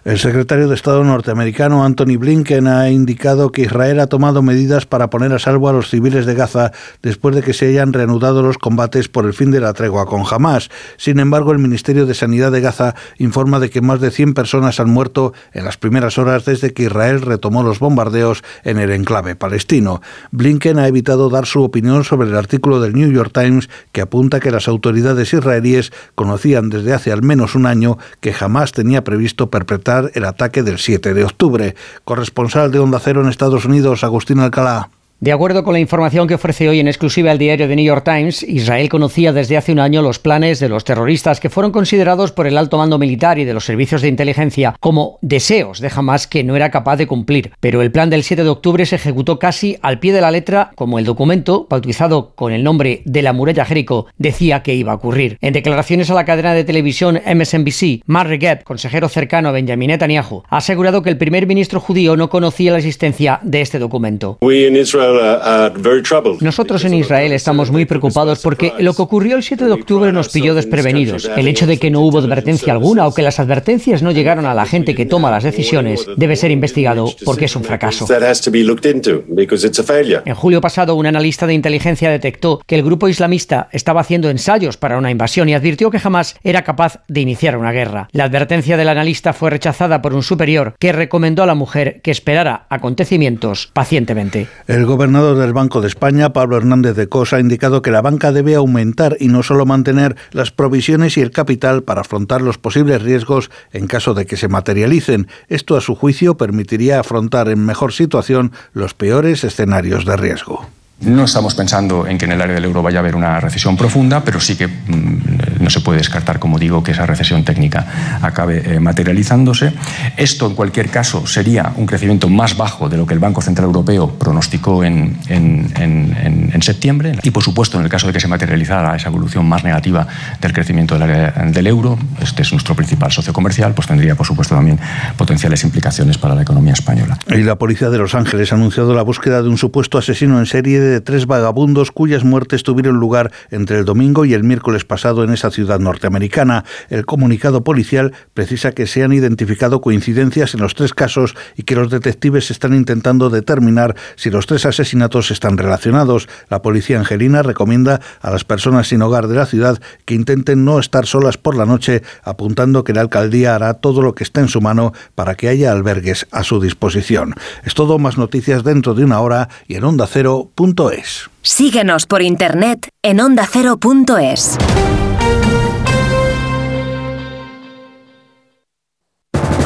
Speaker 8: El secretario de Estado norteamericano Anthony Blinken ha indicado que Israel ha tomado medidas para poner a salvo a los civiles de Gaza después de que se hayan reanudado los combates por el fin de la tregua con Hamas. Sin embargo, el Ministerio de Sanidad de Gaza informa de que más de 100 personas han muerto en las primeras horas desde que Israel retomó los bombardeos en el enclave palestino. Blinken ha evitado dar su opinión sobre el artículo del New York Times que apunta que las autoridades israelíes conocían desde hace al menos un año que Hamas tenía previsto perpetrar el ataque del 7 de octubre. Corresponsal de Onda Cero en Estados Unidos, Agustín Alcalá.
Speaker 11: De acuerdo con la información que ofrece hoy en exclusiva el diario The New York Times, Israel conocía desde hace un año los planes de los terroristas que fueron considerados por el alto mando militar y de los servicios de inteligencia como deseos de Hamas que no era capaz de cumplir. Pero el plan del 7 de octubre se ejecutó casi al pie de la letra, como el documento, bautizado con el nombre de la muralla Jericó, decía que iba a ocurrir. En declaraciones a la cadena de televisión MSNBC, Mark Regeb, consejero cercano a Benjamin Netanyahu, ha asegurado que el primer ministro judío no conocía la existencia de este documento. Nosotros en Israel estamos muy preocupados porque lo que ocurrió el 7 de octubre nos pilló desprevenidos. El hecho de que no hubo advertencia alguna o que las advertencias no llegaron a la gente que toma las decisiones debe ser investigado porque es un fracaso. En julio pasado, un analista de inteligencia detectó que el grupo islamista estaba haciendo ensayos para una invasión y advirtió que jamás era capaz de iniciar una guerra. La advertencia del analista fue rechazada por un superior que recomendó a la mujer que esperara acontecimientos pacientemente.
Speaker 8: El gobernador del Banco de España, Pablo Hernández de Cosa, ha indicado que la banca debe aumentar y no solo mantener las provisiones y el capital para afrontar los posibles riesgos en caso de que se materialicen. Esto, a su juicio, permitiría afrontar en mejor situación los peores escenarios de riesgo.
Speaker 12: No estamos pensando en que en el área del euro vaya a haber una recesión profunda, pero sí que mm, no se puede descartar, como digo, que esa recesión técnica acabe eh, materializándose. Esto, en cualquier caso, sería un crecimiento más bajo de lo que el Banco Central Europeo pronosticó en, en, septiembre. Y, por supuesto, en el caso de que se materializara esa evolución más negativa del crecimiento del área del euro, este es nuestro principal socio comercial, pues tendría, por supuesto, también potenciales implicaciones para la economía española.
Speaker 8: Y la policía de Los Ángeles ha anunciado la búsqueda de un supuesto asesino en serie de tres vagabundos cuyas muertes tuvieron lugar entre el domingo y el miércoles pasado en esa ciudad norteamericana. El comunicado policial precisa que se han identificado coincidencias en los tres casos y que los detectives están intentando determinar si los tres asesinatos están relacionados. La policía angelina recomienda a las personas sin hogar de la ciudad que intenten no estar solas por la noche, apuntando que la alcaldía hará todo lo que esté en su mano para que haya albergues a su disposición. Es todo, más noticias dentro de una hora y en onda ondacero.es.
Speaker 13: Síguenos por internet en ondacero.es.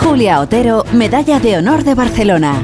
Speaker 13: Julia Otero, Medalla de Honor de Barcelona.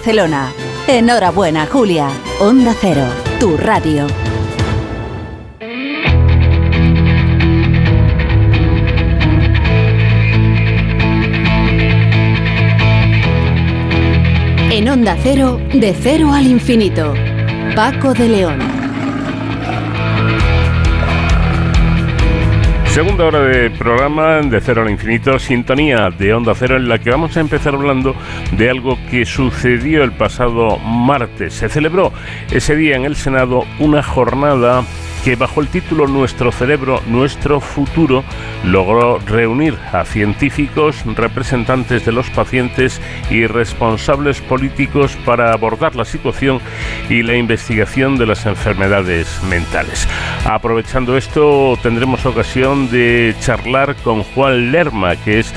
Speaker 13: Barcelona. Enhorabuena, Julia. Onda Cero, tu radio. En Onda Cero, de cero al infinito. Paco de León.
Speaker 2: Segunda hora de programa de Cero al Infinito, sintonía de Onda Cero, en la que vamos a empezar hablando de algo que sucedió el pasado martes. Se celebró ese día en el Senado una jornada que bajo el título Nuestro cerebro, nuestro futuro logró reunir a científicos, representantes de los pacientes y responsables políticos para abordar la situación y la investigación de las enfermedades mentales. Aprovechando esto, tendremos ocasión de charlar con Juan Lerma, que es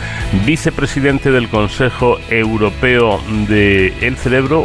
Speaker 2: vicepresidente del Consejo Europeo del Cerebro,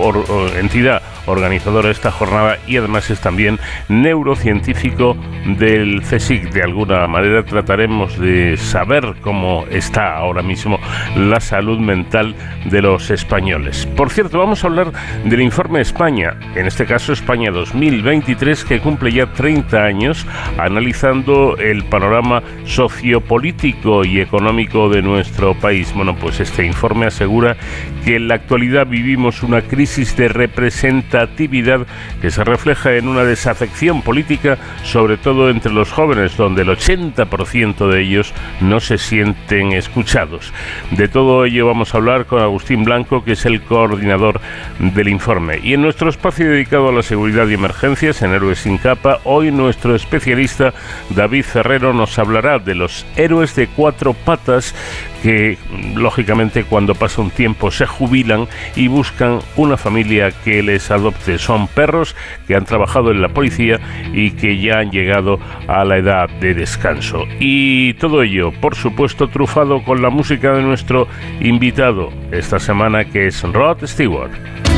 Speaker 2: entidad organizadora de esta jornada y además es también neurocientífico del CSIC. De alguna manera trataremos de saber cómo está ahora mismo la salud mental de los españoles. Por cierto, vamos a hablar del informe España, en este caso España 2023, que cumple ya 30 años analizando el panorama sociopolítico y económico de nuestro país. Bueno, pues este informe asegura que en la actualidad vivimos una crisis de representatividad que se refleja en una desafección política, sobre todo entre los jóvenes, donde el 80% de ellos no se sienten escuchados. De todo ello vamos a hablar con Agustín Blanco, que es el coordinador del informe. Y en nuestro espacio dedicado a la seguridad y emergencias, en Héroes sin capa, hoy nuestro especialista David Ferrero nos hablará de los héroes de cuatro patas que lógicamente cuando pasa un tiempo se jubilan y buscan una familia que les adopte. Son perros que han trabajado en la policía y que ya han llegado a la edad de descanso. Y todo ello, por supuesto, trufado con la música de nuestro invitado esta semana que es Rod Stewart.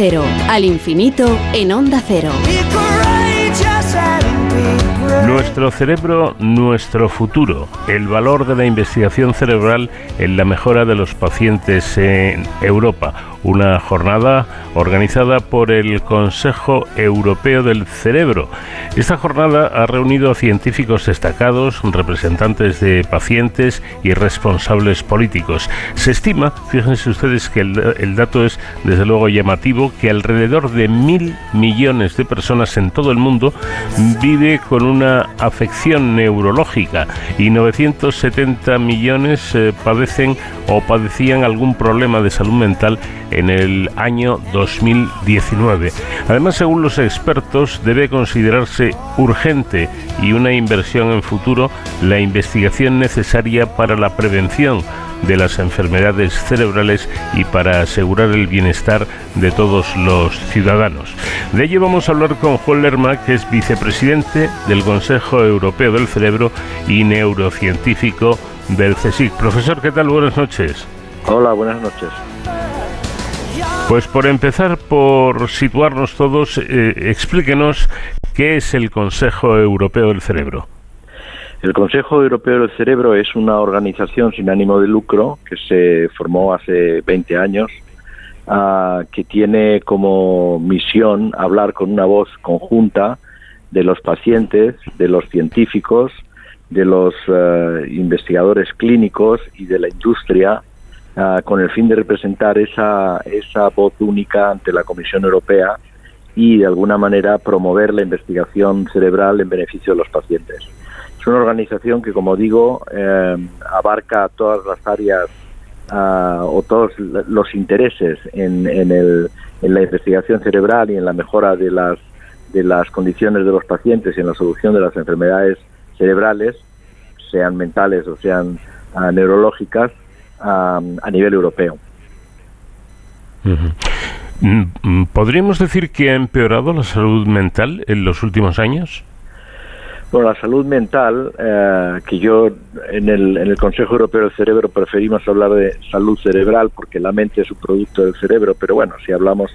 Speaker 1: Cero, al infinito en onda cero.
Speaker 2: Nuestro cerebro, nuestro futuro, el valor de la investigación cerebral en la mejora de los pacientes en Europa una jornada organizada por el Consejo Europeo del Cerebro. Esta jornada ha reunido a científicos destacados, representantes de pacientes y responsables políticos. Se estima, fíjense ustedes que el, dato es desde luego llamativo, que alrededor de mil millones de personas en todo el mundo vive con una afección neurológica y 970 millones eh, padecen o padecían algún problema de salud mental en el año 2019. Además, según los expertos, debe considerarse urgente y una inversión en futuro la investigación necesaria para la prevención de las enfermedades cerebrales y para asegurar el bienestar de todos los ciudadanos. De ello vamos a hablar con Juan Lerma, que es vicepresidente del Consejo Europeo del Cerebro y neurocientífico del CSIC. Profesor, ¿qué tal? Buenas noches.
Speaker 14: Hola, buenas noches.
Speaker 2: Pues por empezar, por situarnos todos, eh, explíquenos qué es el Consejo Europeo del Cerebro.
Speaker 14: El Consejo Europeo del Cerebro es una organización sin ánimo de lucro que se formó hace 20 años, ah, que tiene como misión hablar con una voz conjunta de los pacientes, de los científicos, de los eh, investigadores clínicos y de la industria Ah, con el fin de representar esa, esa voz única ante la Comisión Europea y de alguna manera promover la investigación cerebral en beneficio de los pacientes. Es una organización que, como digo, eh, abarca todas las áreas ah, o todos los intereses en, en, el, en, la investigación cerebral y en la mejora de las, de las condiciones de los pacientes y en la solución de las enfermedades cerebrales, sean mentales o sean ah, neurológicas, a, nivel europeo.
Speaker 2: Mm, mm, ¿Podríamos decir que ha empeorado la salud mental en los últimos años?
Speaker 14: Bueno, la salud mental, eh, que yo en el, en el Consejo Europeo del Cerebro preferimos hablar de salud cerebral porque la mente es un producto del cerebro, pero bueno, si hablamos,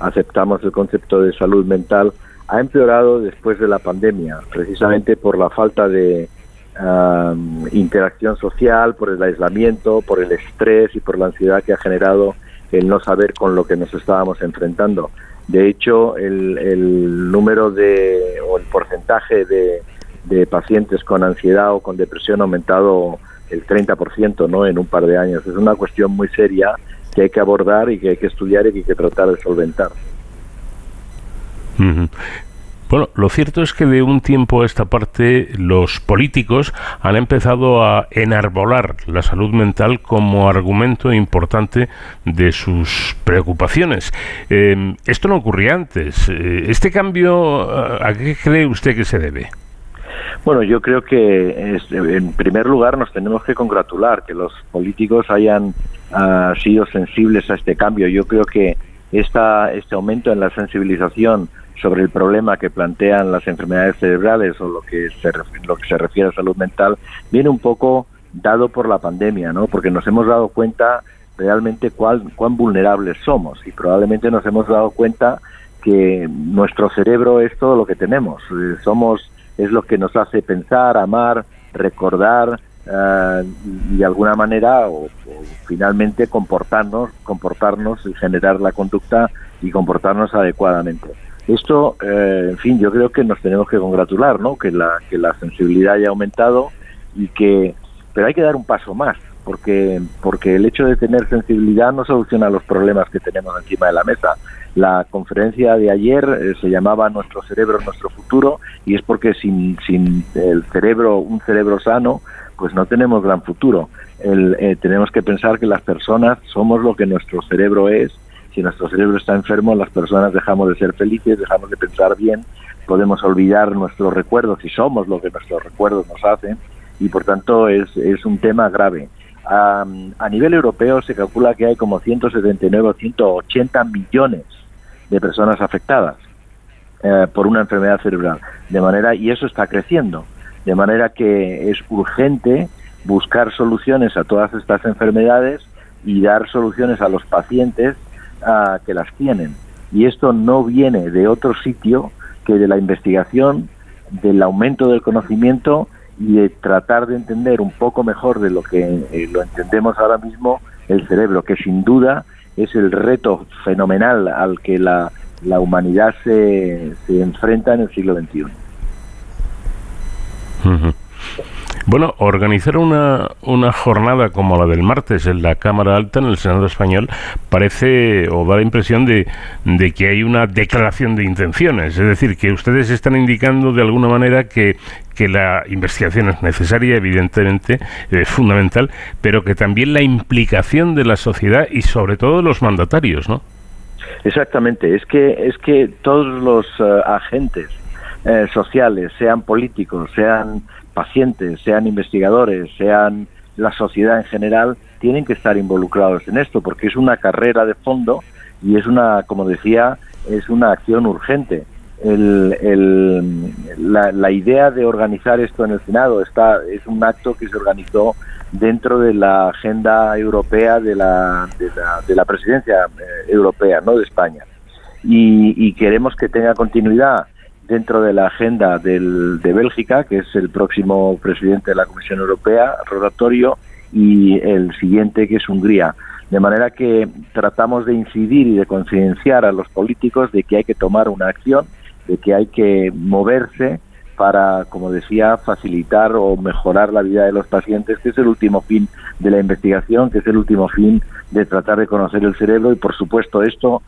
Speaker 14: aceptamos el concepto de salud mental, ha empeorado después de la pandemia, precisamente por la falta de, interacción social, por el aislamiento, por el estrés y por la ansiedad que ha generado el no saber con lo que nos estábamos enfrentando. De hecho, el, número de o el porcentaje de, de pacientes con ansiedad o con depresión ha aumentado el 30% ¿no? en un par de años. Es una cuestión muy seria que hay que abordar y que hay que estudiar y que hay que tratar de solventar.
Speaker 2: Bueno, lo cierto es que de un tiempo a esta parte los políticos han empezado a enarbolar la salud mental como argumento importante de sus preocupaciones. Em, esto no ocurría antes. Eh, ¿Este cambio a qué cree usted que se debe?
Speaker 14: Bueno, yo creo que en primer lugar nos tenemos que congratular que los políticos hayan ah, sido sensibles a este cambio. Yo creo que esta, este aumento en la sensibilización sobre el problema que plantean las enfermedades cerebrales o lo que se, lo que se refiere a salud mental viene un poco dado por la pandemia, ¿no? Porque nos hemos dado cuenta realmente cuán, cuán vulnerables somos y probablemente nos hemos dado cuenta que nuestro cerebro es todo lo que tenemos. Eh, somos es lo que nos hace pensar, amar, recordar eh, y de alguna manera o, finalmente comportarnos, comportarnos y generar la conducta y comportarnos adecuadamente. Esto, eh, en fin, yo creo que nos tenemos que congratular, ¿no? Que la que la sensibilidad haya aumentado y que, pero hay que dar un paso más porque porque el hecho de tener sensibilidad no soluciona los problemas que tenemos encima de la mesa. La conferencia de ayer eh, se llamaba Nuestro cerebro, nuestro futuro y es porque sin, sin el cerebro, un cerebro sano, pues no tenemos gran futuro. Eh, tenemos que pensar que las personas somos lo que nuestro cerebro es. Si nuestro cerebro está enfermo, las personas dejamos de ser felices, dejamos de pensar bien, podemos olvidar nuestros recuerdos y somos lo que nuestros recuerdos nos hacen y por tanto es, es un tema grave. a nivel europeo se calcula que hay como 179 o 180 millones de personas afectadas eh, por una enfermedad cerebral. De manera, y eso está creciendo. De manera que es urgente buscar soluciones a todas estas enfermedades y dar soluciones a los pacientes que las tienen. Y esto no viene de otro sitio que de la investigación, del aumento del conocimiento y de tratar de entender un poco mejor de lo que eh, lo entendemos ahora mismo el cerebro, que sin duda es el reto fenomenal al que la, la humanidad se, se enfrenta en el siglo XXI.
Speaker 2: Bueno, organizar una, una jornada como la del martes en la Cámara Alta, en el Senado Español, parece o da la impresión de, de, que hay una declaración de intenciones. Es decir, que ustedes están indicando de alguna manera que, que la investigación es necesaria, evidentemente, es fundamental, pero que también la implicación de la sociedad y sobre todo de los mandatarios, ¿no?
Speaker 14: Exactamente, es que, es que todos los eh, agentes eh, sociales, sean políticos, sean pacientes, sean investigadores, sean la sociedad en general, tienen que estar involucrados en esto, porque es una carrera de fondo y es una, como decía, es una acción urgente. El, la, idea de organizar esto en el Senado está, es un acto que se organizó dentro de la agenda europea de la, de la, presidencia eh, europea, no de España. Y, y, queremos que tenga continuidad dentro de la agenda del, de Bélgica, que es el próximo presidente de la Comisión Europea, rotatorio, y el siguiente, que es Hungría. De manera que tratamos de incidir y de concienciar a los políticos de que hay que tomar una acción, de que hay que moverse para, como decía, facilitar o mejorar la vida de los pacientes, que es el último fin de la investigación, que es el último fin de tratar de conocer el cerebro y, por supuesto, esto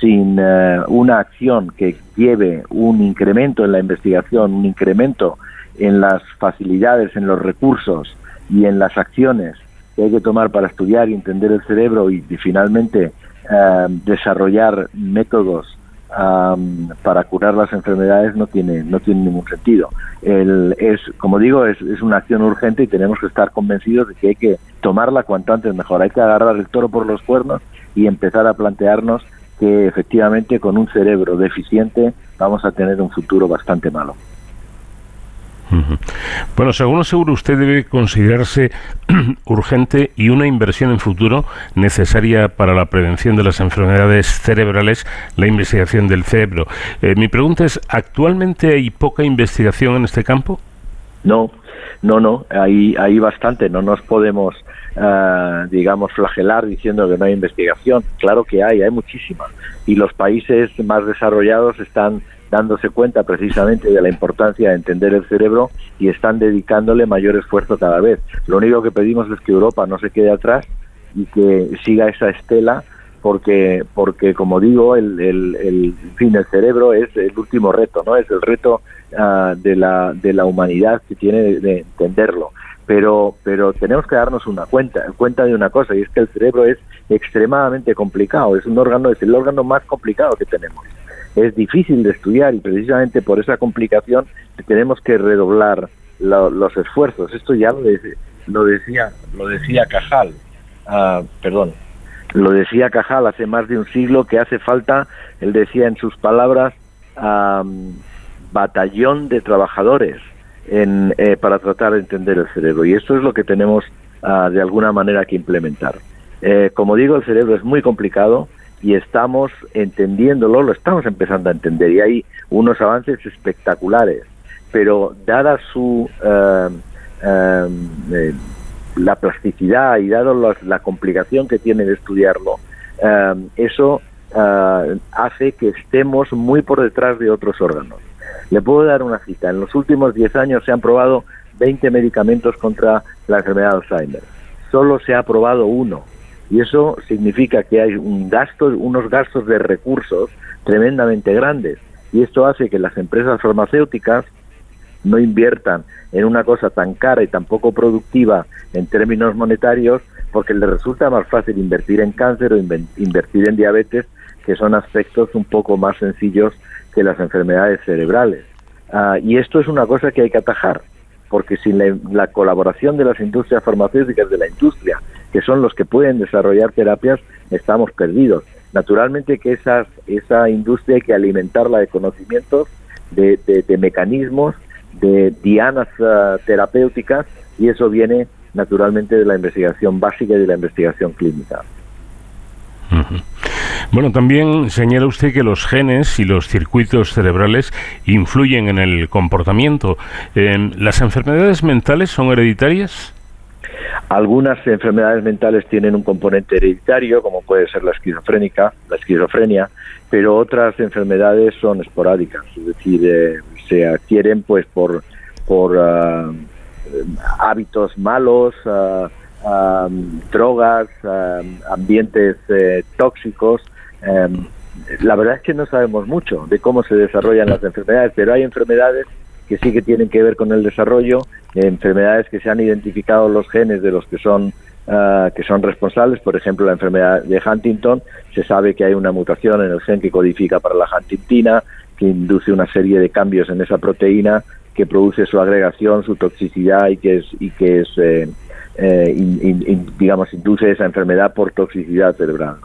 Speaker 14: sin eh, una acción que lleve un incremento en la investigación, un incremento en las facilidades, en los recursos y en las acciones que hay que tomar para estudiar y entender el cerebro y, finalmente eh, desarrollar métodos para curar las enfermedades no tiene no tiene ningún sentido. El, es como digo es, es una acción urgente y tenemos que estar convencidos de que hay que tomarla cuanto antes mejor. Hay que agarrar el toro por los cuernos y empezar a plantearnos que efectivamente con un cerebro deficiente vamos a tener un futuro bastante malo.
Speaker 2: Bueno, según seguro usted debe considerarse urgente y una inversión en futuro necesaria para la prevención de las enfermedades cerebrales, la investigación del cerebro. Eh, mi pregunta es, ¿actualmente hay poca investigación en este campo?
Speaker 14: No, no, no, hay, hay bastante, no nos podemos ah, digamos, flagelar diciendo que no hay investigación. Claro que hay, hay muchísima. Y los países más desarrollados están dándose cuenta precisamente de la importancia de entender el cerebro y están dedicándole mayor esfuerzo cada vez. Lo único que pedimos es que Europa no se quede atrás y que siga esa estela porque porque como digo el, el, fin el cerebro es el último reto no es el reto ah, de la de la humanidad que tiene de, entenderlo pero pero tenemos que darnos una cuenta cuenta de una cosa y es que el cerebro es extremadamente complicado es un órgano es el órgano más complicado que tenemos. Es difícil de estudiar y precisamente por esa complicación tenemos que redoblar los esfuerzos. Esto ya lo, decía lo decía Cajal ah, perdón lo decía Cajal hace más de un siglo que hace falta, él decía en sus palabras, batallón de trabajadores en, eh, para tratar de entender el cerebro. Y esto es lo que tenemos ah, de alguna manera que implementar. Eh, como digo, el cerebro es muy complicado y estamos entendiéndolo, lo estamos empezando a entender y hay unos avances espectaculares, pero dada su eh, la plasticidad y dado la complicación que tiene de estudiarlo, eh, eso eh, hace que estemos muy por detrás de otros órganos. Le puedo dar una cita. En los últimos 10 años se han probado 20 medicamentos contra la enfermedad de Alzheimer. Solo se ha aprobado uno. Y eso significa que hay un gasto, unos gastos de recursos tremendamente grandes. Y esto hace que las empresas farmacéuticas no inviertan en una cosa tan cara y tan poco productiva en términos monetarios, porque les resulta más fácil invertir en cáncer o invertir en diabetes, que son aspectos un poco más sencillos que las enfermedades cerebrales. Ah, y esto es una cosa que hay que atajar, porque sin la, colaboración de las industrias farmacéuticas, de la industria, que son los que pueden desarrollar terapias, estamos perdidos. Naturalmente que esas, esa industria hay que alimentarla de conocimientos, de, de mecanismos de dianas ah, terapéuticas y eso viene naturalmente de la investigación básica y de la investigación clínica.
Speaker 2: Bueno, también señala usted que los genes y los circuitos cerebrales influyen en el comportamiento. Em, ¿Las enfermedades mentales son hereditarias?
Speaker 14: Algunas enfermedades mentales tienen un componente hereditario, como puede ser la esquizofrénica, la esquizofrenia, pero otras enfermedades son esporádicas, es decir, eh, se adquieren pues por por ah, hábitos malos, ah, ah, drogas, ambientes eh, tóxicos. Em, la verdad es que no sabemos mucho de cómo se desarrollan las enfermedades, pero hay enfermedades que sí que tienen que ver con el desarrollo, enfermedades que se han identificado los genes de los que son que son responsables, por ejemplo la enfermedad de Huntington, se sabe que hay una mutación en el gen que codifica para la huntingtina, que induce una serie de cambios en esa proteína que produce su agregación, su toxicidad y que es, y que es eh, eh, digamos, induce esa enfermedad por toxicidad cerebral.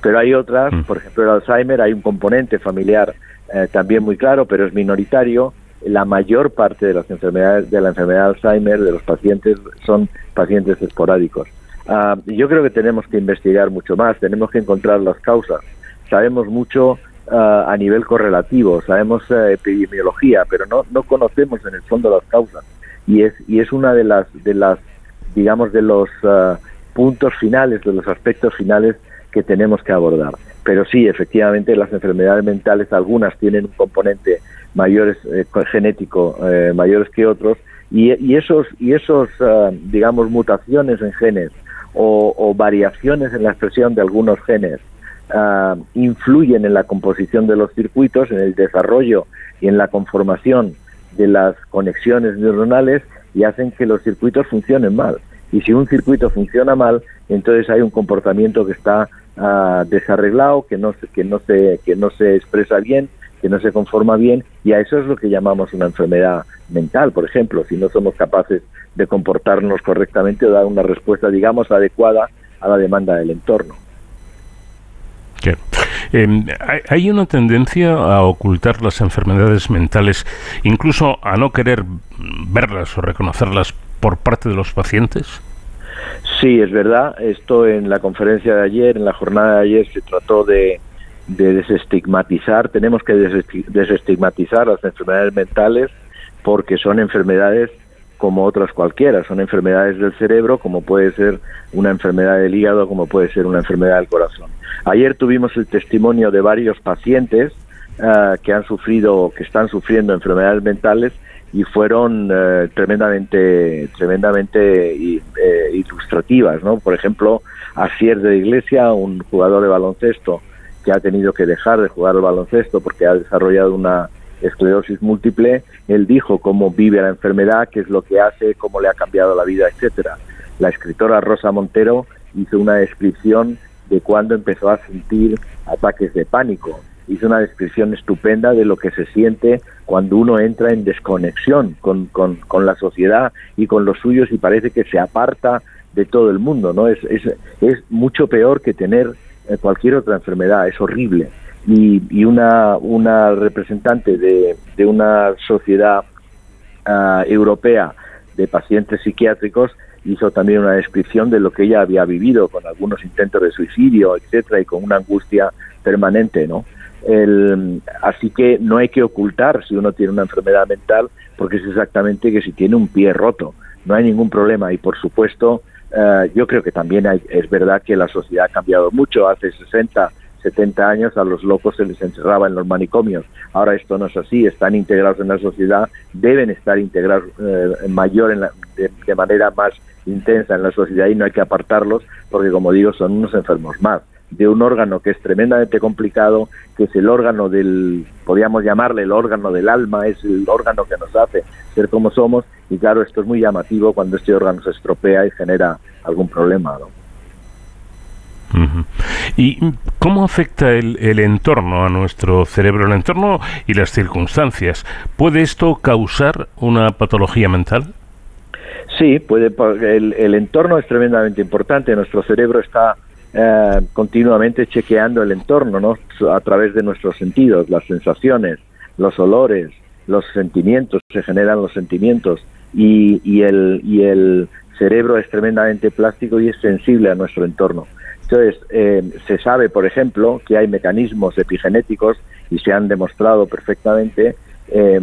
Speaker 14: Pero hay otras, mm. por ejemplo el Alzheimer, hay un componente familiar eh, también muy claro, pero es minoritario. La mayor parte de las enfermedades de la enfermedad de Alzheimer de los pacientes son pacientes esporádicos. Ah, yo creo que tenemos que investigar mucho más, tenemos que encontrar las causas. Sabemos mucho a nivel correlativo, sabemos eh, epidemiología, pero no, no conocemos en el fondo las causas. Y es, y es una de las, de las, digamos, de los eh, puntos finales, de los aspectos finales que tenemos que abordar. Pero sí, efectivamente, las enfermedades mentales, algunas tienen un componente mayores, eh, genético mayores que otros, y, y esos, y esos digamos, mutaciones en genes o, o variaciones en la expresión de algunos genes Ah, influyen en la composición de los circuitos, en el desarrollo y en la conformación de las conexiones neuronales y hacen que los circuitos funcionen mal. Y si un circuito funciona mal, entonces hay un comportamiento que está ah, desarreglado, que no, que, no se, que no se expresa bien, que no se conforma bien, y a eso es lo que llamamos una enfermedad mental, por ejemplo, si no somos capaces de comportarnos correctamente o dar una respuesta, digamos, adecuada a la demanda del entorno.
Speaker 2: Em, hay una tendencia a ocultar las enfermedades mentales, incluso a no querer verlas o reconocerlas por parte de los pacientes.
Speaker 14: Sí, es verdad. Esto en la conferencia de ayer, en la jornada de ayer, se trató de, desestigmatizar. Tenemos que desestigmatizar las enfermedades mentales porque son enfermedades como otras cualquiera. Son enfermedades del cerebro, como puede ser una enfermedad del hígado, como puede ser una enfermedad del corazón. Ayer tuvimos el testimonio de varios pacientes eh, que han sufrido, que están sufriendo enfermedades mentales y fueron eh, tremendamente, tremendamente eh, ilustrativas, ¿no? Por ejemplo, Asier de Iglesia, un jugador de baloncesto que ha tenido que dejar de jugar el baloncesto porque ha desarrollado una esclerosis múltiple, él dijo cómo vive la enfermedad, qué es lo que hace, cómo le ha cambiado la vida, etcétera. La escritora Rosa Montero hizo una descripción de cuando empezó a sentir ataques de pánico. Hizo una descripción estupenda de lo que se siente cuando uno entra en desconexión con, con, con la sociedad y con los suyos y parece que se aparta de todo el mundo, ¿no? Es, es, es mucho peor que tener eh, cualquier otra enfermedad, es horrible y, una, una representante de, de una sociedad ah, europea de pacientes psiquiátricos hizo también una descripción de lo que ella había vivido con algunos intentos de suicidio, etcétera, y con una angustia permanente, ¿no? El, así que no hay que ocultar si uno tiene una enfermedad mental, porque es exactamente que si tiene un pie roto, no hay ningún problema. Y por supuesto, eh, yo creo que también hay, es verdad que la sociedad ha cambiado mucho. Hace 60 70 años a los locos se les encerraba en los manicomios. Ahora esto no es así, están integrados en la sociedad, deben estar integrados eh, mayor en de, manera más intensa en la sociedad y no hay que apartarlos porque, como digo, son unos enfermos más de un órgano que es tremendamente complicado, que es el órgano del, podríamos llamarle el órgano del alma, es el órgano que nos hace ser como somos, y claro, esto es muy llamativo cuando este órgano se estropea y genera algún problema, ¿no?
Speaker 2: ¿Y cómo afecta el, el, entorno a nuestro cerebro, el entorno y las circunstancias? ¿Puede esto causar una patología mental?
Speaker 14: Sí, puede. El, el entorno es tremendamente importante. Nuestro cerebro está eh, continuamente chequeando el entorno, ¿no? A través de nuestros sentidos, las sensaciones, los olores, los sentimientos, se generan los sentimientos y, y, el, y el cerebro es tremendamente plástico y es sensible a nuestro entorno. Entonces, eh, se sabe, por ejemplo, que hay mecanismos epigenéticos y se han demostrado perfectamente eh,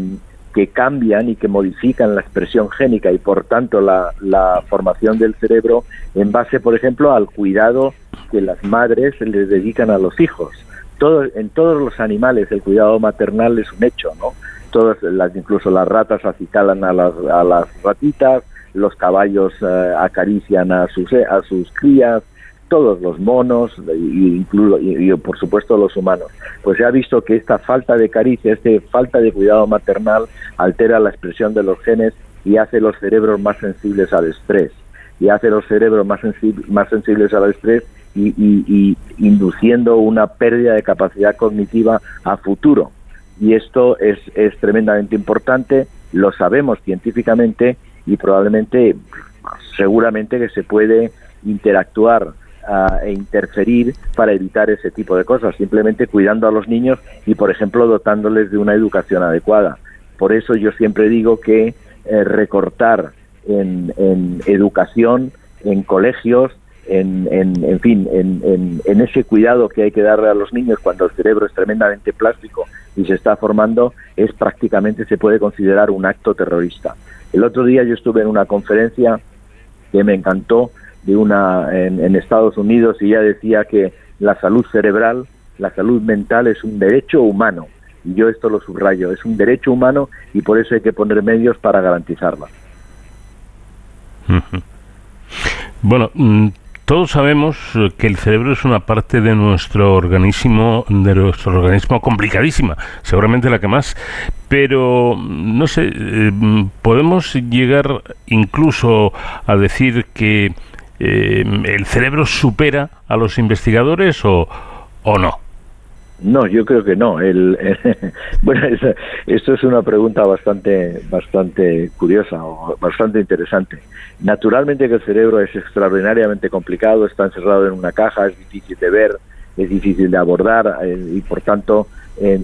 Speaker 14: que cambian y que modifican la expresión génica y, por tanto, la, formación del cerebro en base, por ejemplo, al cuidado que las madres les dedican a los hijos. Todo, en todos los animales el cuidado maternal es un hecho, ¿no? Todas las, incluso las ratas acicalan a las, a las ratitas, los caballos eh, acarician a sus, a sus crías, todos los monos y, y, por supuesto los humanos. Pues se ha visto que esta falta de caricia, esta falta de cuidado maternal altera la expresión de los genes y hace los cerebros más sensibles al estrés y hace los cerebros más, más sensibles al estrés y, y, induciendo una pérdida de capacidad cognitiva a futuro. Y esto es, es tremendamente importante, lo sabemos científicamente y probablemente, seguramente que se puede interactuar e interferir para evitar ese tipo de cosas, simplemente cuidando a los niños y, por ejemplo, dotándoles de una educación adecuada. Por eso yo siempre digo que eh, recortar en, educación, en colegios, en, en, fin, en, en, ese cuidado que hay que darle a los niños cuando el cerebro es tremendamente plástico y se está formando, es prácticamente se puede considerar un acto terrorista. El otro día yo estuve en una conferencia que me encantó de una en, Estados Unidos y ya decía que la salud cerebral, la salud mental es un derecho humano. Y yo esto lo subrayo, es un derecho humano y por eso hay que poner medios para garantizarla.
Speaker 2: Bueno, mm, todos sabemos que el cerebro es una parte de nuestro organismo, de nuestro organismo complicadísima, seguramente la que más, pero no sé, eh, podemos llegar incluso a decir que eh, el cerebro supera a los investigadores o, o no?
Speaker 14: No, yo creo que no. El, bueno, esto es una pregunta bastante, bastante curiosa o bastante interesante. Naturalmente que el cerebro es extraordinariamente complicado, está encerrado en una caja, es difícil de ver, es difícil de abordar eh, y por tanto,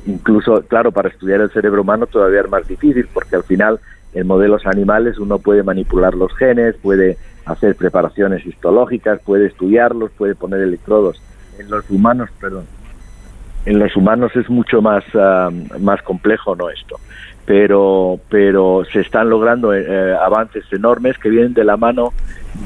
Speaker 14: incluso, claro, para estudiar el cerebro humano todavía es más difícil porque al final en modelos animales uno puede manipular los genes, puede hacer preparaciones histológicas, puede estudiarlos, puede poner electrodos. En los humanos, perdón. En los humanos es mucho más, ah, más complejo, ¿no? Esto. Pero, pero se están logrando eh, avances enormes que vienen de la mano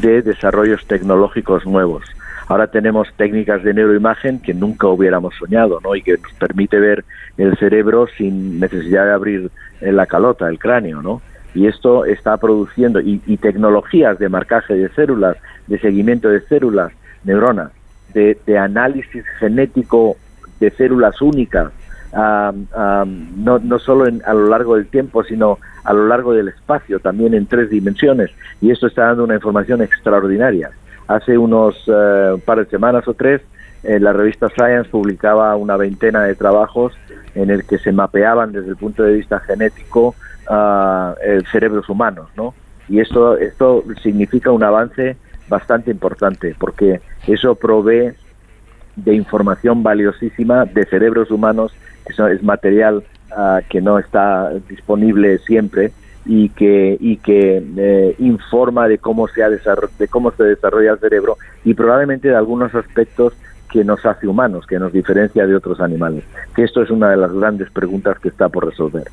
Speaker 14: de desarrollos tecnológicos nuevos. Ahora tenemos técnicas de neuroimagen que nunca hubiéramos soñado, ¿no? Y que nos permite ver el cerebro sin necesidad de abrir eh, la calota, el cráneo, ¿no? Y esto está produciendo, y, tecnologías de marcaje de células, de seguimiento de células, neuronas, de, análisis genético de células únicas, no, solo en, a lo largo del tiempo, sino a lo largo del espacio, también en tres dimensiones. Y esto está dando una información extraordinaria. Hace unos eh, par de semanas o tres, en la revista Science publicaba una veintena de trabajos en el que se mapeaban desde el punto de vista genético uh, cerebros humanos, ¿no? Y esto, esto significa un avance bastante importante, porque eso provee de información valiosísima de cerebros humanos, que es material ah, que no está disponible siempre y que y que eh, informa de cómo se ha de cómo se desarrolla el cerebro y probablemente de algunos aspectos que nos hace humanos, que nos diferencia de otros animales. Que esto es una de las grandes preguntas que está por resolver.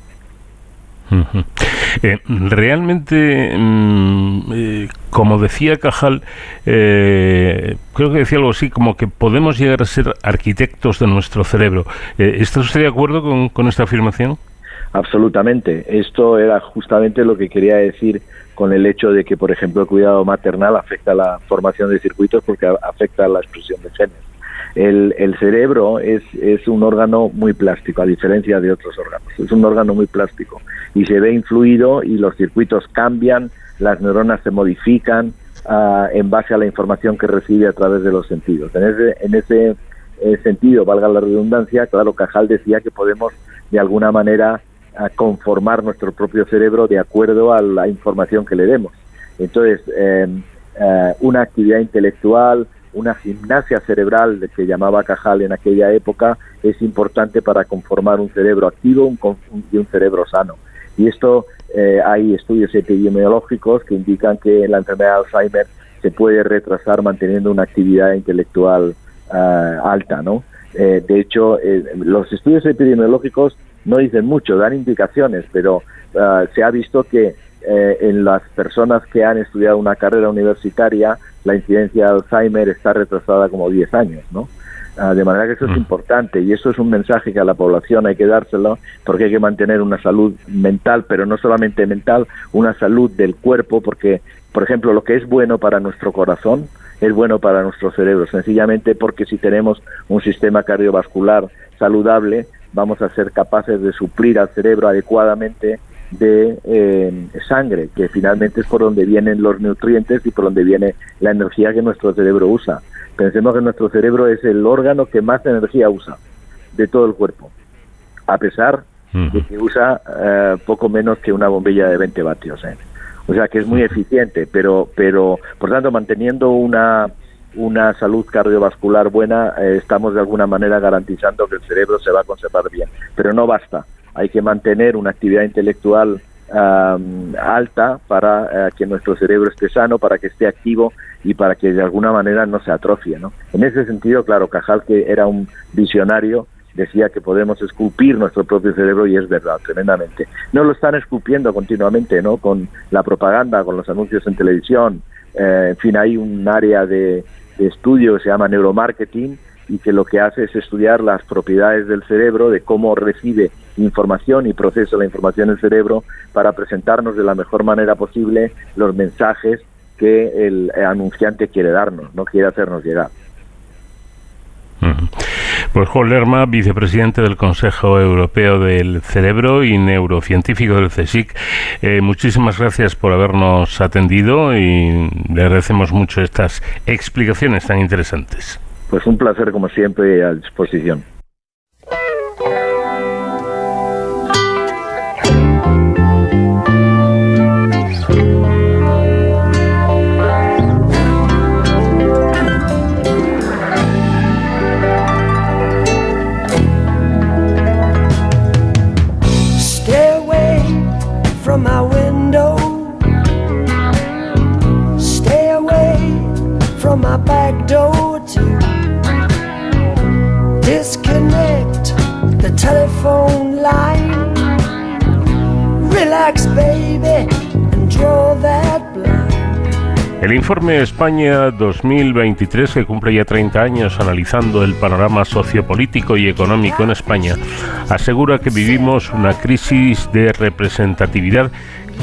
Speaker 2: Eh, realmente, mm, eh, como decía Cajal, creo que decía algo así como que podemos llegar a ser arquitectos de nuestro cerebro. ¿Está usted de acuerdo con, con esta afirmación?
Speaker 14: Absolutamente. Esto era justamente lo que quería decir con el hecho de que, por ejemplo, el cuidado maternal afecta a la formación de circuitos porque afecta a la expresión de genes. El, el cerebro es, es un órgano muy plástico, a diferencia de otros órganos. Es un órgano muy plástico y se ve influido y los circuitos cambian, las neuronas se modifican uh, en base a la información que recibe a través de los sentidos. En ese, en ese eh, sentido, valga la redundancia, claro, Cajal decía que podemos de alguna manera a conformar nuestro propio cerebro de acuerdo a la información que le demos. Entonces, eh, eh, una actividad intelectual, una gimnasia cerebral que llamaba Cajal en aquella época es importante para conformar un cerebro activo y un cerebro sano. Y esto eh, hay estudios epidemiológicos que indican que la enfermedad de Alzheimer se puede retrasar manteniendo una actividad intelectual alta, ¿no? de hecho, los estudios epidemiológicos no dicen mucho, dan indicaciones, pero ah, se ha visto que eh, en las personas que han estudiado una carrera universitaria, la incidencia de Alzheimer está retrasada como 10 años, ¿no? Ah, de manera que eso es mm. importante y eso es un mensaje que a la población hay que dárselo porque hay que mantener una salud mental, pero no solamente mental, una salud del cuerpo, porque, por ejemplo, lo que es bueno para nuestro corazón es bueno para nuestro cerebro, sencillamente porque si tenemos un sistema cardiovascular saludable, vamos a ser capaces de suplir al cerebro adecuadamente de eh, sangre, que finalmente es por donde vienen los nutrientes y por donde viene la energía que nuestro cerebro usa. Pensemos que nuestro cerebro es el órgano que más energía usa de todo el cuerpo, a pesar de que usa eh, poco menos que una bombilla de 20 vatios. ¿eh? O sea que es muy eficiente, pero, pero por tanto, manteniendo una una salud cardiovascular buena, eh, estamos de alguna manera garantizando que el cerebro se va a conservar bien. Pero no basta, hay que mantener una actividad intelectual alta para eh, que nuestro cerebro esté sano, para que esté activo y para que de alguna manera no se atrofie. ¿no? En ese sentido, claro, Cajal, que era un visionario, decía que podemos esculpir nuestro propio cerebro y es verdad, tremendamente. No lo están esculpiendo continuamente, ¿no? Con la propaganda, con los anuncios en televisión, eh, en fin, hay un área de, de estudio que se llama neuromarketing y que lo que hace es estudiar las propiedades del cerebro, de cómo recibe información y procesa la información el cerebro para presentarnos de la mejor manera posible los mensajes que el anunciante quiere darnos, no quiere hacernos llegar.
Speaker 2: Pues Juan Lerma, vicepresidente del Consejo Europeo del Cerebro y neurocientífico del CSIC, eh, muchísimas gracias por habernos atendido y le agradecemos mucho estas explicaciones tan interesantes.
Speaker 14: Pues un placer como siempre a disposición.
Speaker 15: Relax,
Speaker 2: El informe España 2023, que cumple ya 30 años analizando el panorama sociopolítico y económico en España, asegura que vivimos una crisis de representatividad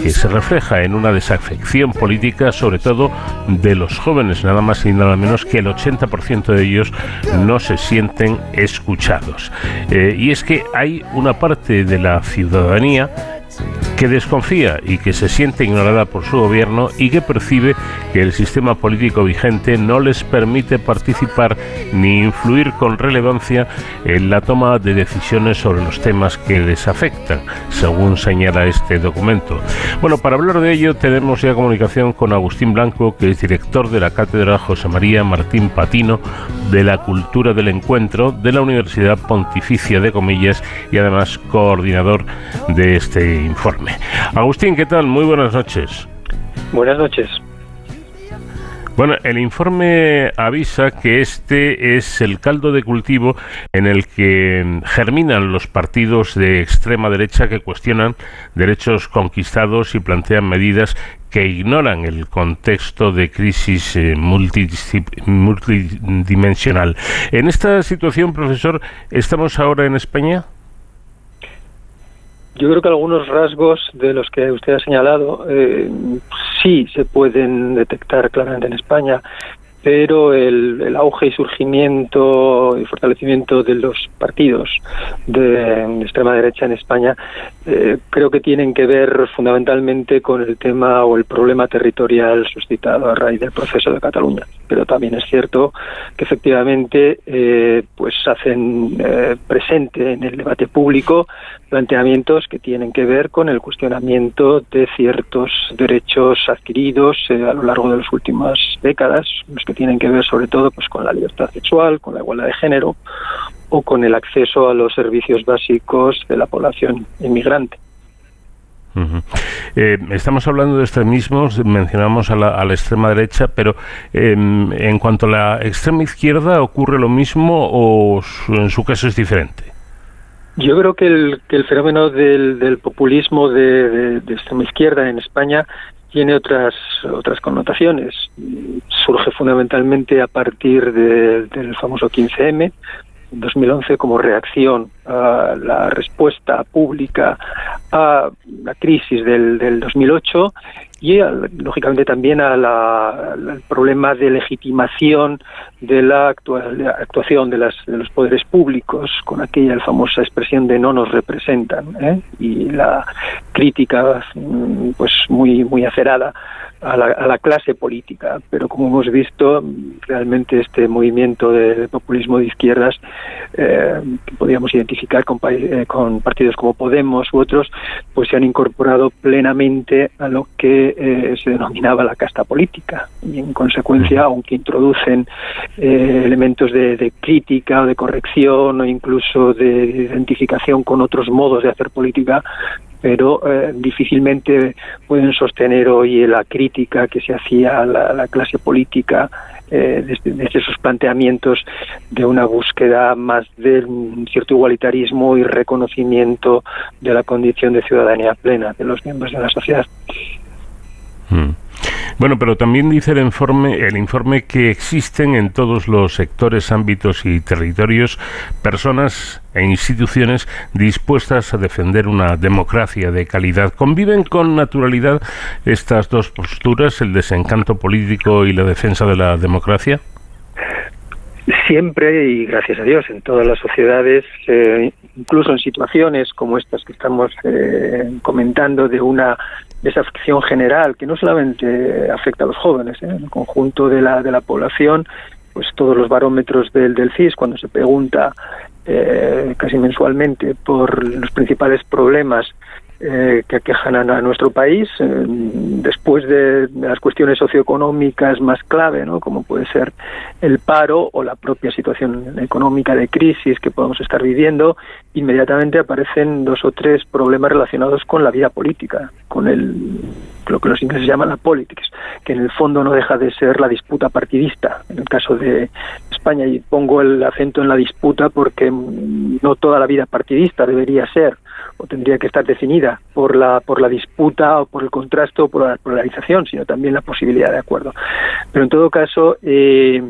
Speaker 2: que se refleja en una desafección política, sobre todo de los jóvenes, nada más y nada menos que el 80% de ellos no se sienten escuchados. Eh, y es que hay una parte de la ciudadanía que desconfía y que se siente ignorada por su gobierno y que percibe que el sistema político vigente no les permite participar ni influir con relevancia en la toma de decisiones sobre los temas que les afectan, según señala este documento. Bueno, para hablar de ello tenemos ya comunicación con Agustín Blanco, que es director de la Cátedra José María Martín Patino de la Cultura del Encuentro de la Universidad Pontificia de Comillas y además coordinador de este informe. Agustín, ¿qué tal? Muy buenas noches.
Speaker 16: Buenas noches.
Speaker 2: Bueno, el informe avisa que este es el caldo de cultivo en el que germinan los partidos de extrema derecha que cuestionan derechos conquistados y plantean medidas que ignoran el contexto de crisis eh, multidimensional. En esta situación, profesor, ¿estamos ahora en España?
Speaker 16: Yo creo que algunos rasgos de los que usted ha señalado eh, sí se pueden detectar claramente en España pero el, auge y surgimiento y fortalecimiento de los partidos de, extrema derecha en España eh, creo que tienen que ver fundamentalmente con el tema o el problema territorial suscitado a raíz del proceso de Cataluña. Pero también es cierto que efectivamente eh, pues hacen eh, presente en el debate público planteamientos que tienen que ver con el cuestionamiento de ciertos derechos adquiridos a lo largo de las últimas décadas, que tienen que ver sobre todo pues con la libertad sexual, con la igualdad de género o con el acceso a los servicios básicos de la población inmigrante.
Speaker 2: Eh, estamos hablando de extremismos, mencionamos a la, extrema derecha, pero em, en cuanto a la extrema izquierda, ¿ocurre lo mismo o en su caso es diferente?
Speaker 16: Yo creo que el, que el fenómeno del, populismo de, extrema izquierda en España tiene otras otras connotaciones. Surge fundamentalmente a partir del famoso 15M, en 2011 como reacción a la respuesta pública a la crisis del, del 2008 y lógicamente también al problema de legitimación de la actuación de, las, de, los poderes públicos con aquella famosa expresión de no nos representan ¿eh? y la crítica mm, pues muy muy acerada a la, clase política, pero como hemos visto, realmente este movimiento de, populismo de izquierdas, eh, que podríamos identificar con, eh, con, partidos como Podemos u otros, pues se han incorporado plenamente a lo que eh, se denominaba la casta política. Y en consecuencia, aunque introducen elementos de, de, crítica o de corrección o incluso de identificación con otros modos de hacer política, pero eh, difícilmente pueden sostener hoy la crítica que se hacía a la, clase política eh, desde, esos planteamientos de una búsqueda más de cierto igualitarismo y reconocimiento de la condición de ciudadanía plena de los miembros de la sociedad.
Speaker 2: Mm. Bueno, pero también dice el informe, el informe que existen en todos los sectores, ámbitos y territorios personas e instituciones dispuestas a defender una democracia de calidad. ¿Conviven con naturalidad estas dos posturas, el desencanto político y la defensa de la democracia?
Speaker 16: Siempre y gracias a Dios en todas las sociedades, eh, incluso en situaciones como estas que estamos eh, comentando de una desafección general que no solamente afecta a los jóvenes, ¿eh? el conjunto de la, de la población, pues todos los barómetros del, del CIS, cuando se pregunta eh, casi mensualmente por los principales problemas eh, que aquejan a, nuestro país, eh, después de, las cuestiones socioeconómicas más clave, ¿no? como puede ser el paro o la propia situación económica de crisis que podemos estar viviendo, inmediatamente aparecen dos o tres problemas relacionados con la vida política, con el lo que los ingleses llaman la politics, que en el fondo no deja de ser la disputa partidista. En el caso de España, y pongo el acento en la disputa porque no toda la vida partidista debería ser o tendría que estar definida por la por la disputa o por el contraste o por la polarización, sino también la posibilidad de acuerdo. Pero en todo caso, eh,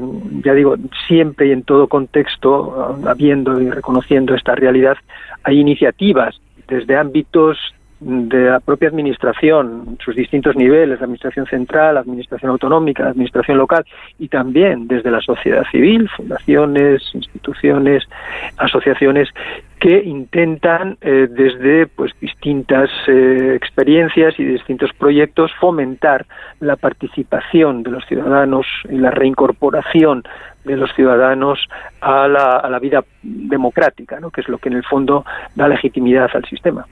Speaker 16: ya digo, siempre y en todo contexto, habiendo y reconociendo esta realidad, hay iniciativas desde ámbitos de la propia administración, sus distintos niveles, la administración central, administración autonómica, administración local y también desde la sociedad civil, fundaciones, instituciones, asociaciones que intentan eh, desde pues distintas eh, experiencias y distintos proyectos fomentar la participación de los ciudadanos y la reincorporación de los ciudadanos a la, a la vida democrática, ¿no? que es lo que en el fondo da legitimidad al sistema.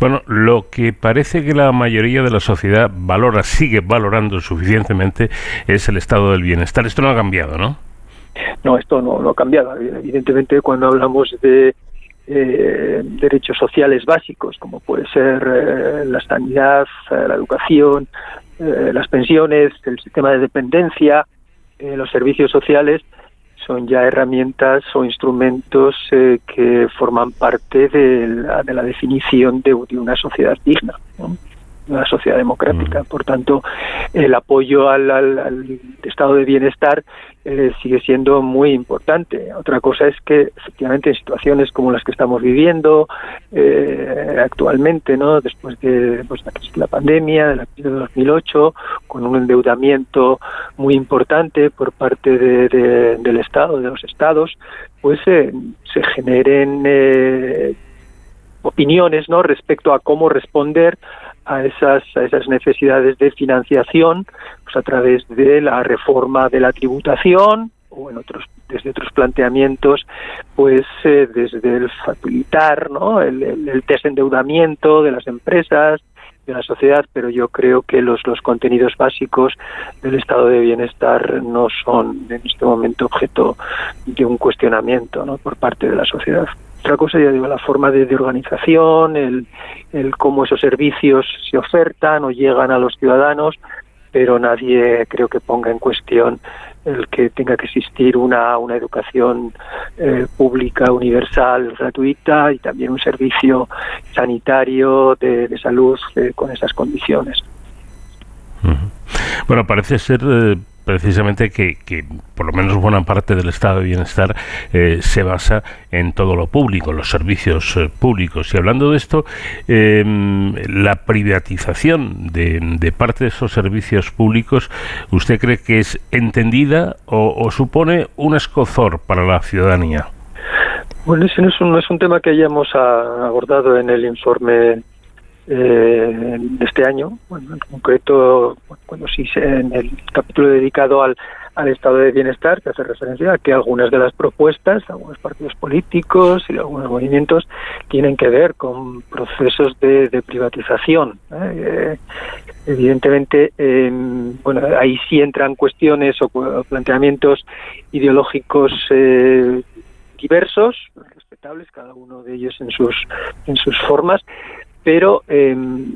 Speaker 2: Bueno, lo que parece que la mayoría de la sociedad valora, sigue valorando suficientemente, es el estado del bienestar. Esto no ha cambiado, ¿no?
Speaker 16: No, esto no, ha cambiado. Evidentemente, cuando hablamos de eh, derechos sociales básicos, como puede ser eh, la sanidad, eh, la educación, las pensiones, el sistema de dependencia, los servicios sociales, son ya herramientas o instrumentos eh, que forman parte de la, de la definición de, una sociedad digna. ¿no? Una sociedad democrática. Por tanto, el apoyo al, estado de bienestar eh, sigue siendo muy importante. Otra cosa es que, efectivamente, en situaciones como las que estamos viviendo eh, actualmente, no después de pues, la crisis de la pandemia, de la crisis de 2008, con un endeudamiento muy importante por parte del Estado, de los Estados, pues eh, se generen opiniones no respecto a cómo responder a esas, a esas necesidades de financiación pues a través de la reforma de la tributación o en otros desde otros planteamientos pues eh, desde el facilitar ¿no? el, el, desendeudamiento de las empresas de la sociedad pero yo creo que los los contenidos básicos del estado de bienestar no son en este momento objeto de un cuestionamiento ¿no? por parte de la sociedad otra cosa, ya digo, la forma de, organización, el, el cómo esos servicios se ofertan o llegan a los ciudadanos, pero nadie creo que ponga en cuestión el que tenga que existir una, una educación eh, pública, universal, gratuita y también un servicio sanitario de, salud eh, con esas condiciones.
Speaker 2: Bueno, parece ser eh, precisamente que, por lo menos buena parte del estado de bienestar eh, se basa en todo lo público, los servicios eh, públicos. Y hablando de esto, em, la privatización de, parte de esos servicios públicos, ¿usted cree que es entendida o, supone un escozor para la ciudadanía?
Speaker 16: Bueno, ese no es un, es un tema que hayamos abordado en el informe eh, este año, bueno, en concreto, cuando sí en el capítulo dedicado al, al estado de bienestar, que hace referencia a que algunas de las propuestas, algunos partidos políticos y algunos movimientos tienen que ver con procesos de, privatización. ¿eh? Eh, evidentemente, bueno, ahí sí entran cuestiones o planteamientos ideológicos eh, diversos, respetables, cada uno de ellos en sus en sus formas, pero em,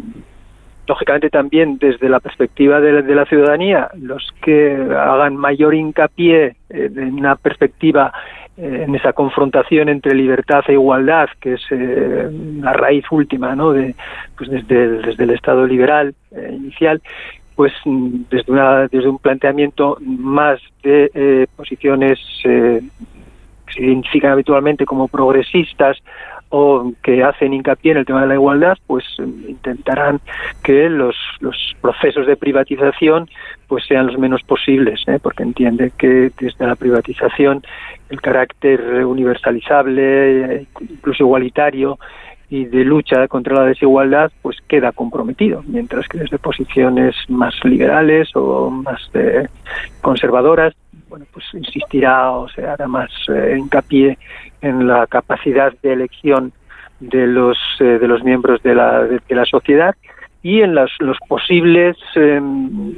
Speaker 16: lógicamente también desde la perspectiva de, la ciudadanía, los que hagan mayor hincapié eh, en una perspectiva eh, en esa confrontación entre libertad e igualdad, que es eh, la raíz última, ¿no? De, pues desde, desde el Estado liberal inicial, pues desde, una, desde un planteamiento más de posiciones que se identifican habitualmente como progresistas o que hacen hincapié en el tema de la igualdad, pues intentarán que los, los procesos de privatización pues sean los menos posibles, ¿eh? porque entiende que desde la privatización el carácter universalizable, incluso igualitario y de lucha contra la desigualdad pues queda comprometido, mientras que desde posiciones más liberales o más eh, conservadoras bueno, pues insistirá o se hará más eh, hincapié en la capacidad de elección de los eh, de los miembros de la, de, la sociedad y en las, los posibles em,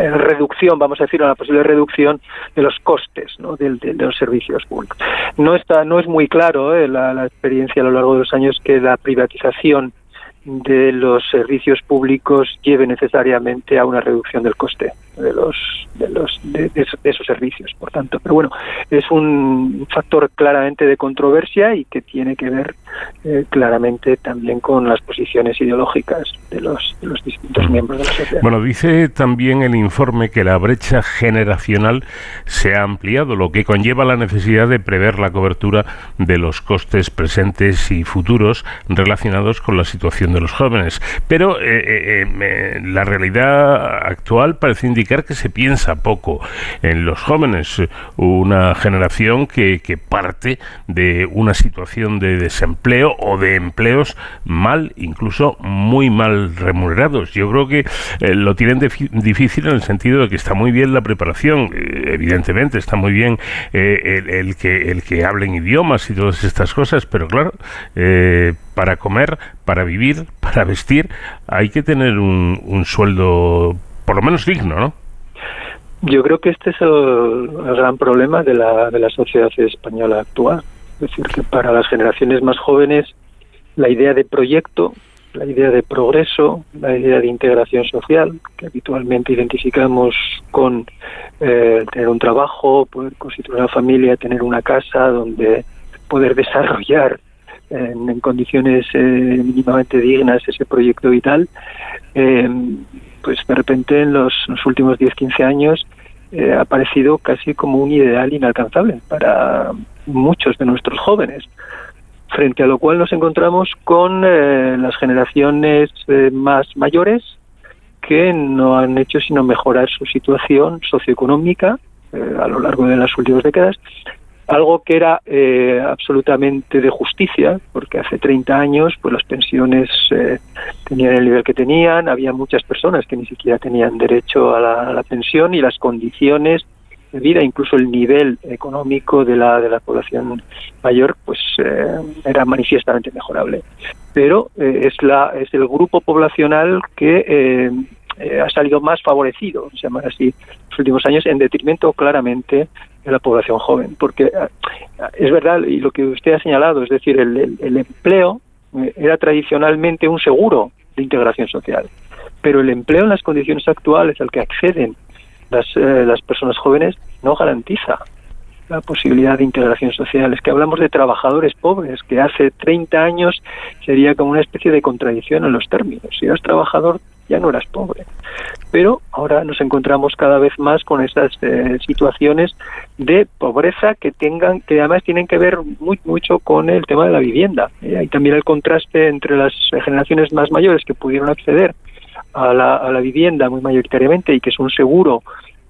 Speaker 16: eh, reducción, vamos a decir, una posible reducción de los costes ¿no? de, los servicios públicos. No está, no es muy claro la, experiencia a lo largo de los años que la privatización de los servicios públicos lleve necesariamente a una reducción del coste de los de los de, esos servicios por tanto. Pero bueno es un factor claramente de controversia y que tiene que ver eh, claramente también con las posiciones ideológicas de los, de los distintos miembros de la sociedad.
Speaker 2: Bueno dice también el informe que la brecha generacional se ha ampliado lo que conlleva la necesidad de prever la cobertura de los costes presentes y futuros relacionados con la situación de los jóvenes. Pero eh, eh, la realidad actual parece indicar que se piensa poco en los jóvenes, una generación que, que parte de una situación de desempleo o de empleos mal, incluso muy mal remunerados. Yo creo que eh, lo tienen difícil en el sentido de que está muy bien la preparación, eh, evidentemente está muy bien eh, el, que el que hablen idiomas y todas estas cosas, pero claro, para comer, para vivir, para vestir, hay que tener un, un sueldo por lo menos digno, ¿no?
Speaker 16: Yo creo que este es el, gran problema de la, de la sociedad española actual. Decir, que para las generaciones más jóvenes la idea de proyecto, la idea de progreso, la idea de integración social, que habitualmente identificamos con eh, tener un trabajo, poder constituir una familia, tener una casa donde poder desarrollar en, condiciones eh, mínimamente dignas ese proyecto vital, eh, pues de repente en los, últimos 10-15 años eh, ha aparecido casi como un ideal inalcanzable para muchos de nuestros jóvenes, frente a lo cual nos encontramos con eh, las generaciones eh, más mayores que no han hecho sino mejorar su situación socioeconómica a lo largo de las últimas décadas algo que era eh, absolutamente de justicia, porque hace 30 años pues las pensiones eh, tenían el nivel que tenían, había muchas personas que ni siquiera tenían derecho a la, pensión y las condiciones de vida, incluso el nivel económico de la, de la población mayor, pues eh, era manifiestamente mejorable. Pero es, la, es el grupo poblacional que ha salido más favorecido, se llama así, los últimos años, en detrimento claramente de la población joven, porque eh, es verdad, y lo que usted ha señalado, es decir, el, empleo eh, era tradicionalmente un seguro de integración social, pero el empleo en las condiciones actuales al que acceden las, eh, las personas jóvenes no garantiza la posibilidad de integración social. Es que hablamos de trabajadores pobres, que hace 30 años sería como una especie de contradicción en los términos. Si eras trabajador, ya no eras pobre. Pero ahora nos encontramos cada vez más con estas eh, situaciones de pobreza que tengan, que además tienen que ver muy, mucho con el tema de la vivienda. Eh, hay también el contraste entre las generaciones más mayores que pudieron acceder a la, a la vivienda muy mayoritariamente y que es un seguro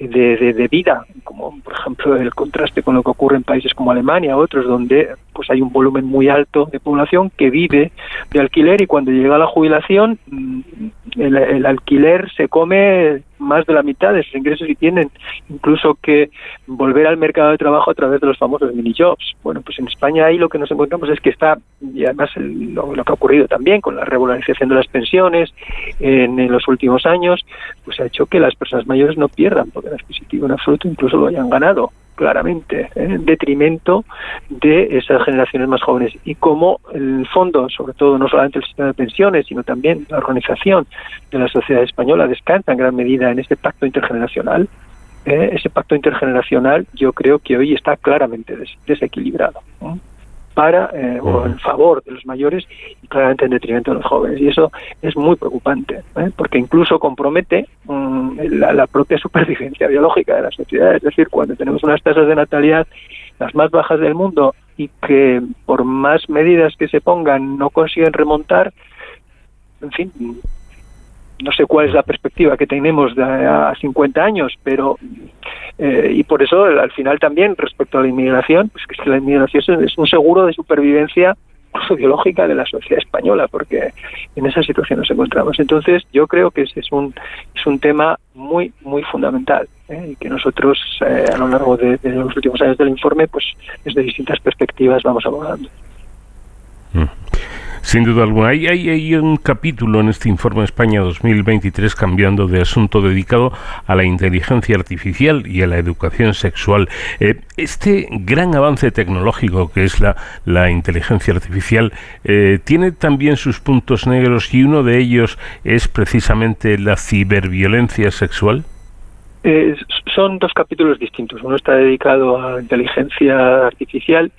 Speaker 16: de, de, vida, como por ejemplo el contraste con lo que ocurre en países como Alemania, otros donde pues hay un volumen muy alto de población que vive de alquiler y cuando llega la jubilación mm, el, alquiler se come más de la mitad de sus ingresos y tienen incluso que volver al mercado de trabajo a través de los famosos mini jobs. Bueno, pues en España ahí lo que nos encontramos es que está, y además lo, que ha ocurrido también con la regularización de las pensiones en, los últimos años, pues ha hecho que las personas mayores no pierdan poder adquisitivo en absoluto, incluso lo hayan ganado claramente, en detrimento de esas generaciones más jóvenes. Y como el fondo, sobre todo no solamente el sistema de pensiones, sino también la organización de la sociedad española descansa en gran medida en este pacto intergeneracional, ¿eh? ese pacto intergeneracional yo creo que hoy está claramente desequilibrado para eh, o en favor de los mayores y claramente en detrimento de los jóvenes. Y eso es muy preocupante, ¿eh? porque incluso compromete mm, la, propia supervivencia biológica de la sociedad. Es decir, cuando tenemos unas tasas de natalidad las más bajas del mundo y que por más medidas que se pongan no consiguen remontar, en fin, no sé cuál es la perspectiva que tenemos de a 50 años, pero eh, y por eso al final también respecto a la inmigración, pues que la inmigración es un seguro de supervivencia biológica de la sociedad española, porque en esa situación nos encontramos. Entonces, yo creo que es un, es un tema muy, muy fundamental ¿eh? y que nosotros eh, a lo largo de, los últimos años del informe, pues desde distintas perspectivas vamos abordando.
Speaker 2: Sin duda alguna. Hay, un capítulo en este informe España 2023 cambiando de asunto dedicado a la inteligencia artificial y a la educación sexual. Eh, este gran avance tecnológico que es la, la inteligencia artificial eh, tiene también sus puntos negros y uno de ellos es precisamente la ciberviolencia sexual.
Speaker 16: Eh, son dos capítulos distintos. Uno está dedicado a inteligencia artificial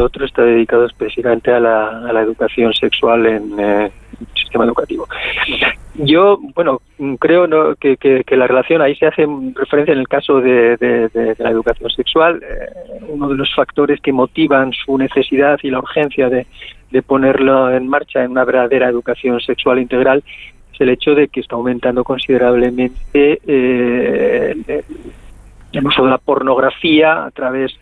Speaker 16: otro está dedicado específicamente a la, a la educación sexual en eh, el sistema educativo. Yo, bueno, creo que, que, la relación ahí se hace referencia en el caso de, de, la educación sexual. Eh, uno de los factores que motivan su necesidad y la urgencia de, de ponerlo en marcha en una verdadera educación sexual integral es el hecho de que está aumentando considerablemente eh, el uso de la pornografía a través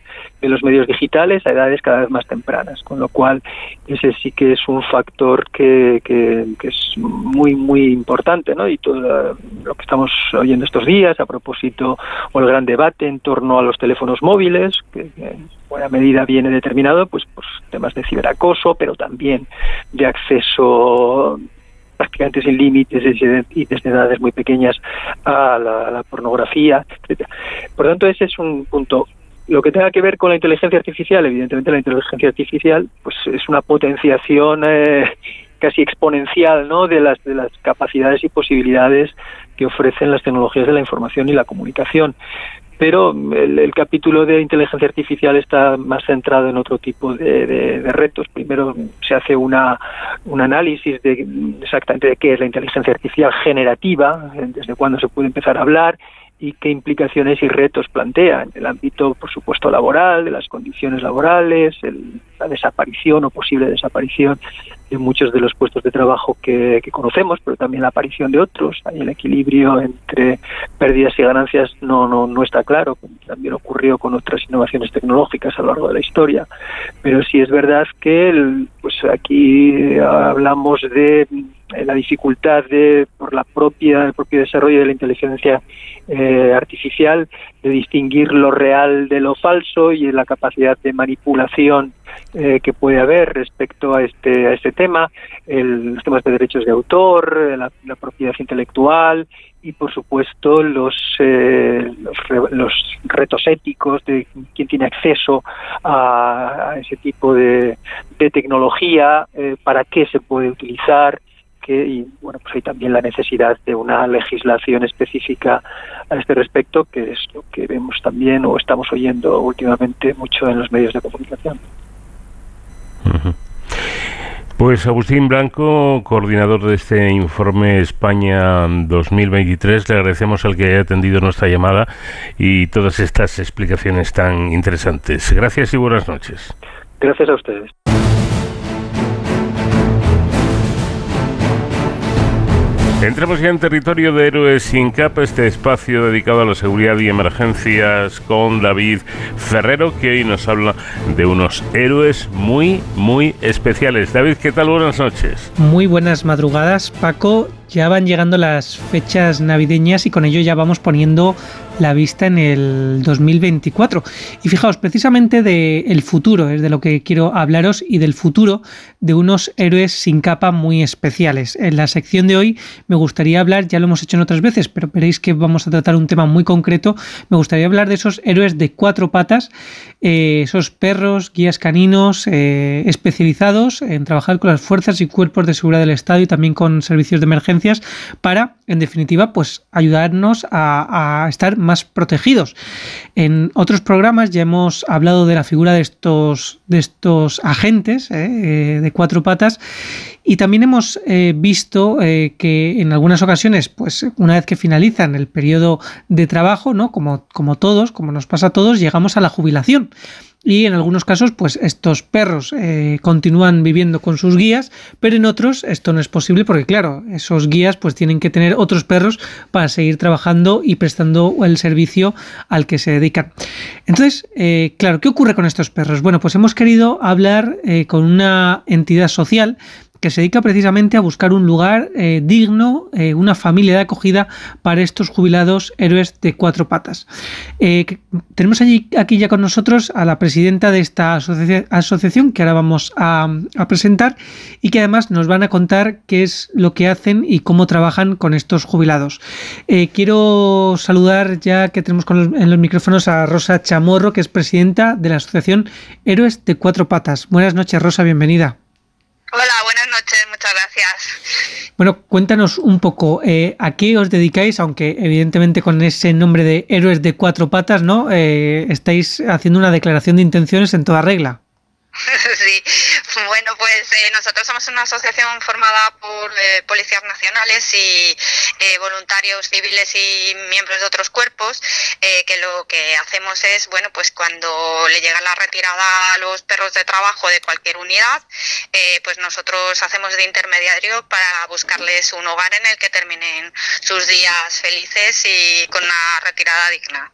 Speaker 16: de los medios digitales a edades cada vez más tempranas, con lo cual ese sí que es un factor que, que, es muy, muy importante, ¿no? Y todo lo que estamos oyendo estos días a propósito o el gran debate en torno a los teléfonos móviles, que, en buena medida viene determinado pues por temas de ciberacoso, pero también de acceso prácticamente sin límites y desde edades muy pequeñas a la, pornografía, etcétera. Por tanto, ese es un punto lo que tenga que ver con la inteligencia artificial, evidentemente la inteligencia artificial pues es una potenciación eh, casi exponencial ¿no? de las de las capacidades y posibilidades que ofrecen las tecnologías de la información y la comunicación pero el, capítulo de inteligencia artificial está más centrado en otro tipo de, retos. Primero se hace una, un análisis de exactamente de qué es la inteligencia artificial generativa, desde cuándo se puede empezar a hablar y qué implicaciones y retos plantea en el ámbito, por supuesto, laboral, de las condiciones laborales, la desaparición o posible desaparición de muchos de los puestos de trabajo que, conocemos, pero también la aparición de otros. Hay el equilibrio entre pérdidas y ganancias no, no, no está claro, también ocurrió con otras innovaciones tecnológicas a lo largo de la historia. Pero sí es verdad que pues aquí hablamos de la dificultad de por la propia el propio desarrollo de la inteligencia eh, artificial de distinguir lo real de lo falso y la capacidad de manipulación eh, que puede haber respecto a este a este tema los temas de derechos de autor la, propiedad intelectual y por supuesto los, eh, los, retos éticos de quién tiene acceso a, ese tipo de tecnología para qué se puede utilizar que y bueno pues hay también la necesidad de una legislación específica a este respecto que es lo que vemos también o estamos oyendo últimamente mucho en los medios de comunicación.
Speaker 2: Pues Agustín Blanco, coordinador de este informe España 2023, le agradecemos al que haya atendido nuestra llamada y todas estas explicaciones tan interesantes. Gracias y buenas noches.
Speaker 16: Gracias a ustedes.
Speaker 2: Entremos ya en territorio de Héroes sin capa, este espacio dedicado a la seguridad y emergencias con David Ferrero, que hoy nos habla de unos héroes muy, muy especiales. David, ¿qué tal? Buenas noches.
Speaker 17: Muy buenas madrugadas, Paco. Ya van llegando las fechas navideñas y con ello ya vamos poniendo la vista en el 2024. Y fijaos, precisamente del futuro, es de lo que quiero hablaros y del futuro de unos héroes sin capa muy especiales. En la sección de hoy me gustaría hablar, ya lo hemos hecho en otras veces, pero veréis que vamos a tratar un tema muy concreto. Me gustaría hablar de esos héroes de cuatro patas, eh, esos perros, guías caninos eh, especializados en trabajar con las fuerzas y cuerpos de seguridad del Estado y también con servicios de emergencia para, en definitiva, pues ayudarnos a, estar más protegidos. En otros programas ya hemos hablado de la figura de estos, de estos agentes eh, eh, de cuatro patas y también hemos eh, visto que en algunas ocasiones, pues una vez que finalizan el periodo de trabajo, ¿no? Como, como todos, como nos pasa a todos, llegamos a la jubilación y en algunos casos pues estos perros eh, continúan viviendo con sus guías pero en otros esto no es posible porque claro esos guías pues tienen que tener otros perros para seguir trabajando y prestando el servicio al que se dedican. Entonces eh, claro qué ocurre con estos perros bueno pues hemos querido hablar eh, con una entidad social que se dedica precisamente a buscar un lugar eh, digno, eh, una familia de acogida para estos jubilados héroes de cuatro patas. tenemos allí, aquí ya con nosotros a la presidenta de esta asociación que ahora vamos a, presentar y que además nos van a contar qué es lo que hacen y cómo trabajan con estos jubilados. quiero saludar ya que tenemos en los micrófonos a Rosa Chamorro, que es presidenta de la asociación Héroes de Cuatro Patas. Buenas noches, Rosa, bienvenida.
Speaker 18: Muchas gracias.
Speaker 17: Bueno, cuéntanos un poco eh, a qué os dedicáis, aunque evidentemente con ese nombre de héroes de cuatro patas, ¿no? Eh, estáis haciendo una declaración de intenciones en toda regla.
Speaker 18: Sí, pues eh, nosotros somos una asociación formada por eh, policías nacionales y eh, voluntarios civiles y miembros de otros cuerpos, que lo que hacemos es, bueno, pues cuando le llega la retirada a los perros de trabajo de cualquier unidad, pues nosotros hacemos de intermediario para buscarles un hogar en el que terminen sus días felices y con una retirada digna.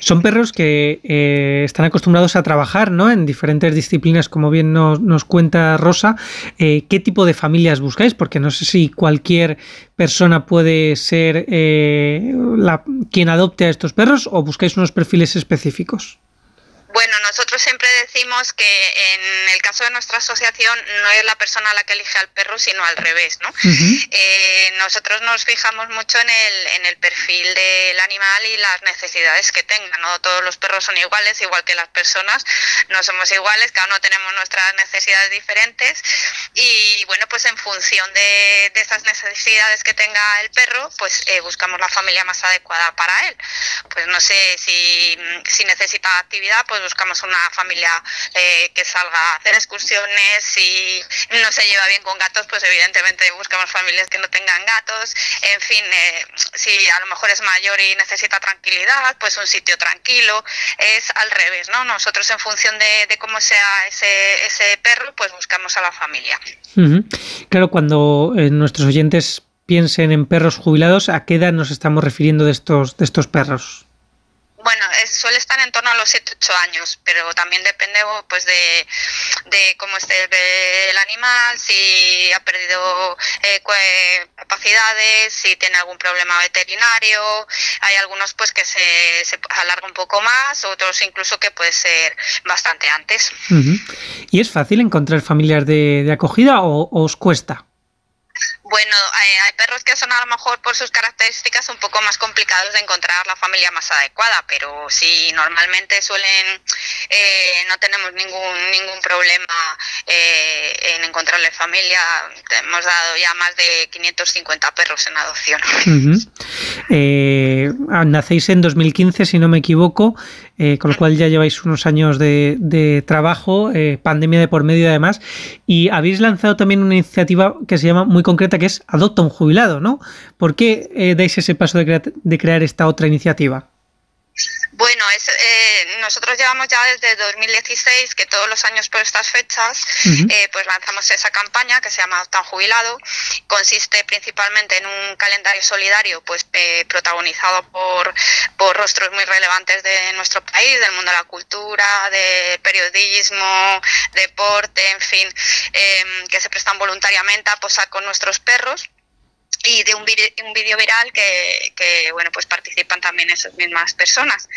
Speaker 17: Son perros que eh, están acostumbrados a trabajar ¿no? en diferentes disciplinas, como bien nos, cuenta Rosa. Eh, ¿Qué tipo de familias buscáis? Porque no sé si cualquier persona puede ser eh, la, quien adopte a estos perros o buscáis unos perfiles específicos.
Speaker 18: Bueno, nosotros siempre decimos que en el caso de nuestra asociación no es la persona la que elige al perro, sino al revés, ¿no? Eh, nosotros nos fijamos mucho en el, en el perfil del animal y las necesidades que tenga, ¿no? Todos los perros son iguales, igual que las personas, no somos iguales, cada uno tenemos nuestras necesidades diferentes y, bueno, pues en función de, de esas necesidades que tenga el perro, pues eh, buscamos la familia más adecuada para él. Pues no sé si, si necesita actividad, pues buscamos una familia eh, que salga a hacer excursiones. Si no se lleva bien con gatos, pues evidentemente buscamos familias que no tengan gatos. En fin, eh, si a lo mejor es mayor y necesita tranquilidad, pues un sitio tranquilo. Es al revés, ¿no? Nosotros en función de, cómo sea ese, ese perro, pues buscamos a la familia.
Speaker 17: Claro, cuando eh, nuestros oyentes piensen en perros jubilados, ¿a qué edad nos estamos refiriendo de estos, de estos perros?
Speaker 18: Bueno, suele estar en torno a los 7-8 años, pero también depende pues de, cómo esté el, animal, si ha perdido eh, capacidades, si tiene algún problema veterinario. Hay algunos pues que se, se alarga un poco más, otros incluso que puede ser bastante antes.
Speaker 17: ¿Y es fácil encontrar familias de, acogida o os cuesta?
Speaker 18: Bueno, hay, perros que son a lo mejor por sus características un poco más complicados de encontrar la familia más adecuada, pero sí, normalmente suelen, eh, no tenemos ningún, ningún problema eh, en encontrarle familia. Hemos dado ya más de 550 perros en adopción.
Speaker 17: Eh, nacéis en 2015, si no me equivoco. Eh, con lo cual ya lleváis unos años de, trabajo, eh, pandemia de por medio además, y habéis lanzado también una iniciativa que se llama muy concreta, que es Adopta un jubilado, ¿no? ¿Por qué eh, dais ese paso de crear esta otra iniciativa?
Speaker 18: Bueno, es, eh, nosotros llevamos ya desde 2016 que todos los años por estas fechas eh, pues lanzamos esa campaña que se llama Tan Jubilado. Consiste principalmente en un calendario solidario pues eh, protagonizado por, por rostros muy relevantes de nuestro país, del mundo de la cultura, de periodismo, deporte, en fin, em, que se prestan voluntariamente a posar con nuestros perros y de un vídeo viral que, que, bueno pues participan también esas mismas personas.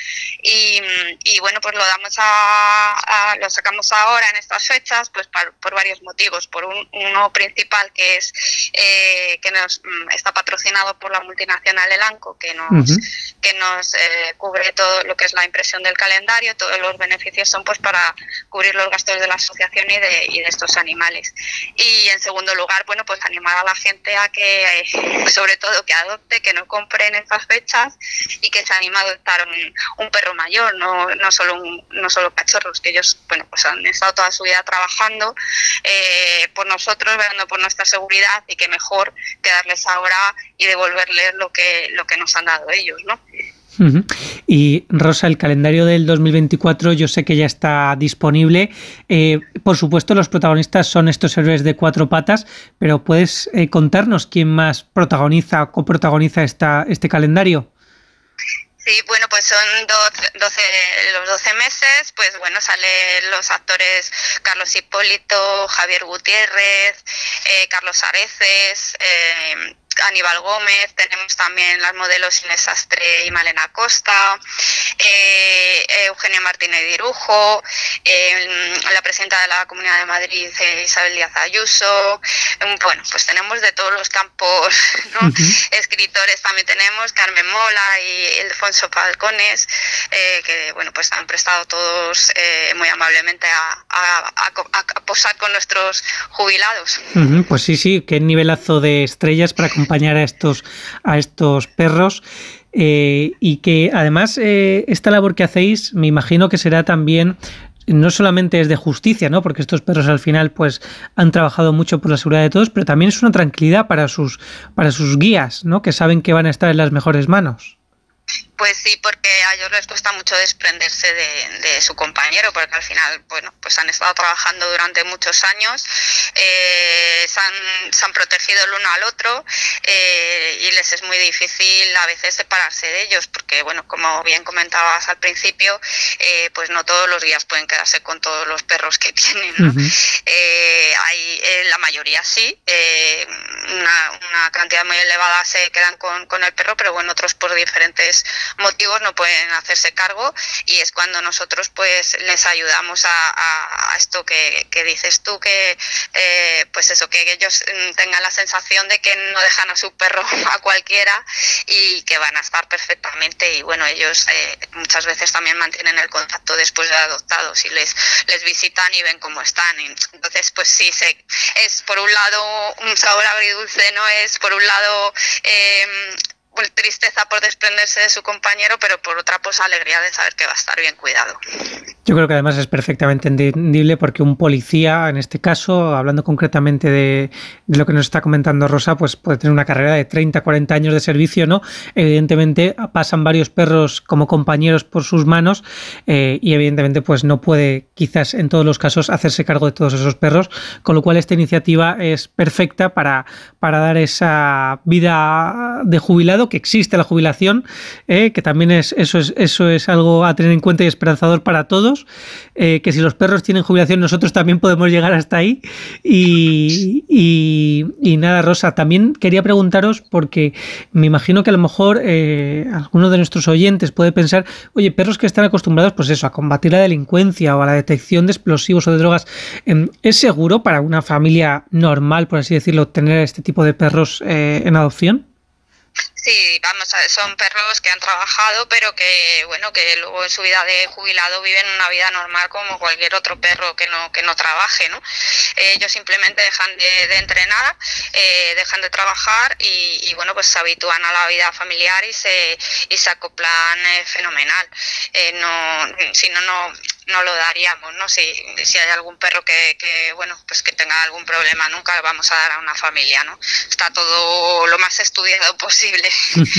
Speaker 18: Y, y bueno pues lo damos a, lo sacamos ahora en estas fechas pues por, varios motivos. Por un, uno principal que es eh, que nos mm, está patrocinado por la multinacional Elanco que nos que nos eh, cubre todo lo que es la impresión del calendario todos los beneficios son pues para cubrir los gastos de la asociación y de, y de estos animales y en segundo lugar bueno pues animar a la gente a que sobre todo que adopte, que no compre en estas fechas y que se anima a adoptar un, perro mayor, no, no, solo un, no solo cachorros, que ellos bueno pues han estado toda su vida trabajando eh, por nosotros, velando por nuestra seguridad y que mejor que darles ahora y devolverles lo que, lo que nos han dado ellos, ¿no?
Speaker 17: Y Rosa, el calendario del 2024 yo sé que ya está disponible. Eh, por supuesto, los protagonistas son estos héroes de cuatro patas, pero ¿puedes eh, contarnos quién más protagoniza o coprotagoniza esta, este calendario?
Speaker 18: Sí, bueno, pues son 12, los 12 meses, pues bueno, salen los actores Carlos Hipólito, Javier Gutiérrez, eh, Carlos Areces, eh, Aníbal Gómez, tenemos también las modelos Inés Astre y Malena Costa, eh, Eugenia Martínez Dirujo, eh, la presidenta de la Comunidad de Madrid eh, Isabel Díaz Ayuso, mm, bueno, pues tenemos de todos los campos, ¿no? escritores también tenemos, Carmen Mola y Alfonso Falcones, que bueno, pues han prestado todos muy amablemente a, posar con nuestros jubilados.
Speaker 17: Pues sí, sí, qué nivelazo de estrellas para acompañar a estos, a estos perros. Eh, y que además eh, esta labor que hacéis me imagino que será también no solamente es de justicia, ¿no? Porque estos perros al final pues han trabajado mucho por la seguridad de todos, pero también es una tranquilidad para sus para sus guías, ¿no? Que saben que van a estar en las mejores manos.
Speaker 18: Pues sí, porque a ellos les cuesta mucho desprenderse de, su compañero, porque al final, bueno, pues han estado trabajando durante muchos años, eh, se, han, protegido el uno al otro eh, y les es muy difícil a veces separarse de ellos, porque, bueno, como bien comentabas al principio, eh, pues no todos los días pueden quedarse con todos los perros que tienen. ¿no? hay, la mayoría sí, una, una, cantidad muy elevada se quedan con, con el perro, pero bueno, otros por diferentes motivos no pueden hacerse cargo y es cuando nosotros pues les ayudamos a, esto que, dices tú que eh, pues eso que ellos mm, tengan la sensación de que no dejan a su perro a cualquiera y que van a estar perfectamente y bueno ellos eh, muchas veces también mantienen el contacto después de adoptados y les les visitan y ven cómo están. Entonces pues sí se, es por un lado un sabor agridulce no es por un lado eh, tristeza por desprenderse de su compañero, pero por otra pues alegría de saber que va a estar bien cuidado.
Speaker 17: Yo creo que además es perfectamente entendible porque un policía, en este caso, hablando concretamente de, lo que nos está comentando Rosa, pues puede tener una carrera de 30, 40 años de servicio, ¿no? Evidentemente pasan varios perros como compañeros por sus manos eh, y evidentemente pues no puede quizás en todos los casos hacerse cargo de todos esos perros, con lo cual esta iniciativa es perfecta para, para dar esa vida de jubilado que existe la jubilación, eh, que también es eso, es eso es algo a tener en cuenta y esperanzador para todos, eh, que si los perros tienen jubilación nosotros también podemos llegar hasta ahí. Y, nada, Rosa, también quería preguntaros, porque me imagino que a lo mejor eh, alguno de nuestros oyentes puede pensar, oye, perros que están acostumbrados, pues eso, a combatir la delincuencia o a la detección de explosivos o de drogas, em, ¿es seguro para una familia normal, por así decirlo, tener este tipo de perros en adopción?
Speaker 18: Sí, vamos, son perros que han trabajado, pero que, bueno, que luego en su vida de jubilado viven una vida normal como cualquier otro perro que no que no trabaje, ¿no? ellos simplemente dejan de, entrenar, eh, dejan de trabajar y, bueno, pues se habitúan a la vida familiar y se y se acoplan eh, fenomenal. Eh, no, si no, no no lo daríamos, ¿no? Si, si hay algún perro que, que, bueno, pues que tenga algún problema, nunca le vamos a dar a una familia, ¿no? Está todo lo más estudiado posible.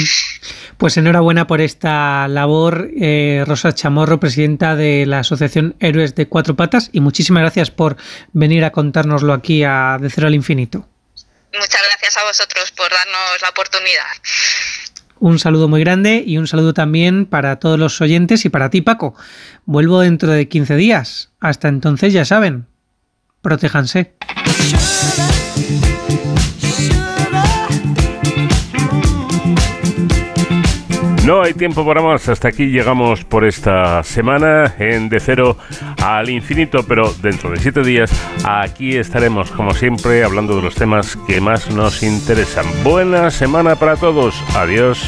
Speaker 17: Pues enhorabuena por esta labor, eh, Rosa Chamorro, presidenta de la Asociación Héroes de Cuatro Patas, y muchísimas gracias por venir a contárnoslo aquí a De Cero al Infinito.
Speaker 18: Muchas gracias a vosotros por darnos la oportunidad.
Speaker 17: Un saludo muy grande y un saludo también para todos los oyentes y para ti, Paco. Vuelvo dentro de 15 días. Hasta entonces, ya saben, protéjanse.
Speaker 2: No hay tiempo para más. Hasta aquí llegamos por esta semana en De Cero al Infinito, pero dentro de siete días aquí estaremos, como siempre, hablando de los temas que más nos interesan. Buena semana para todos. Adiós.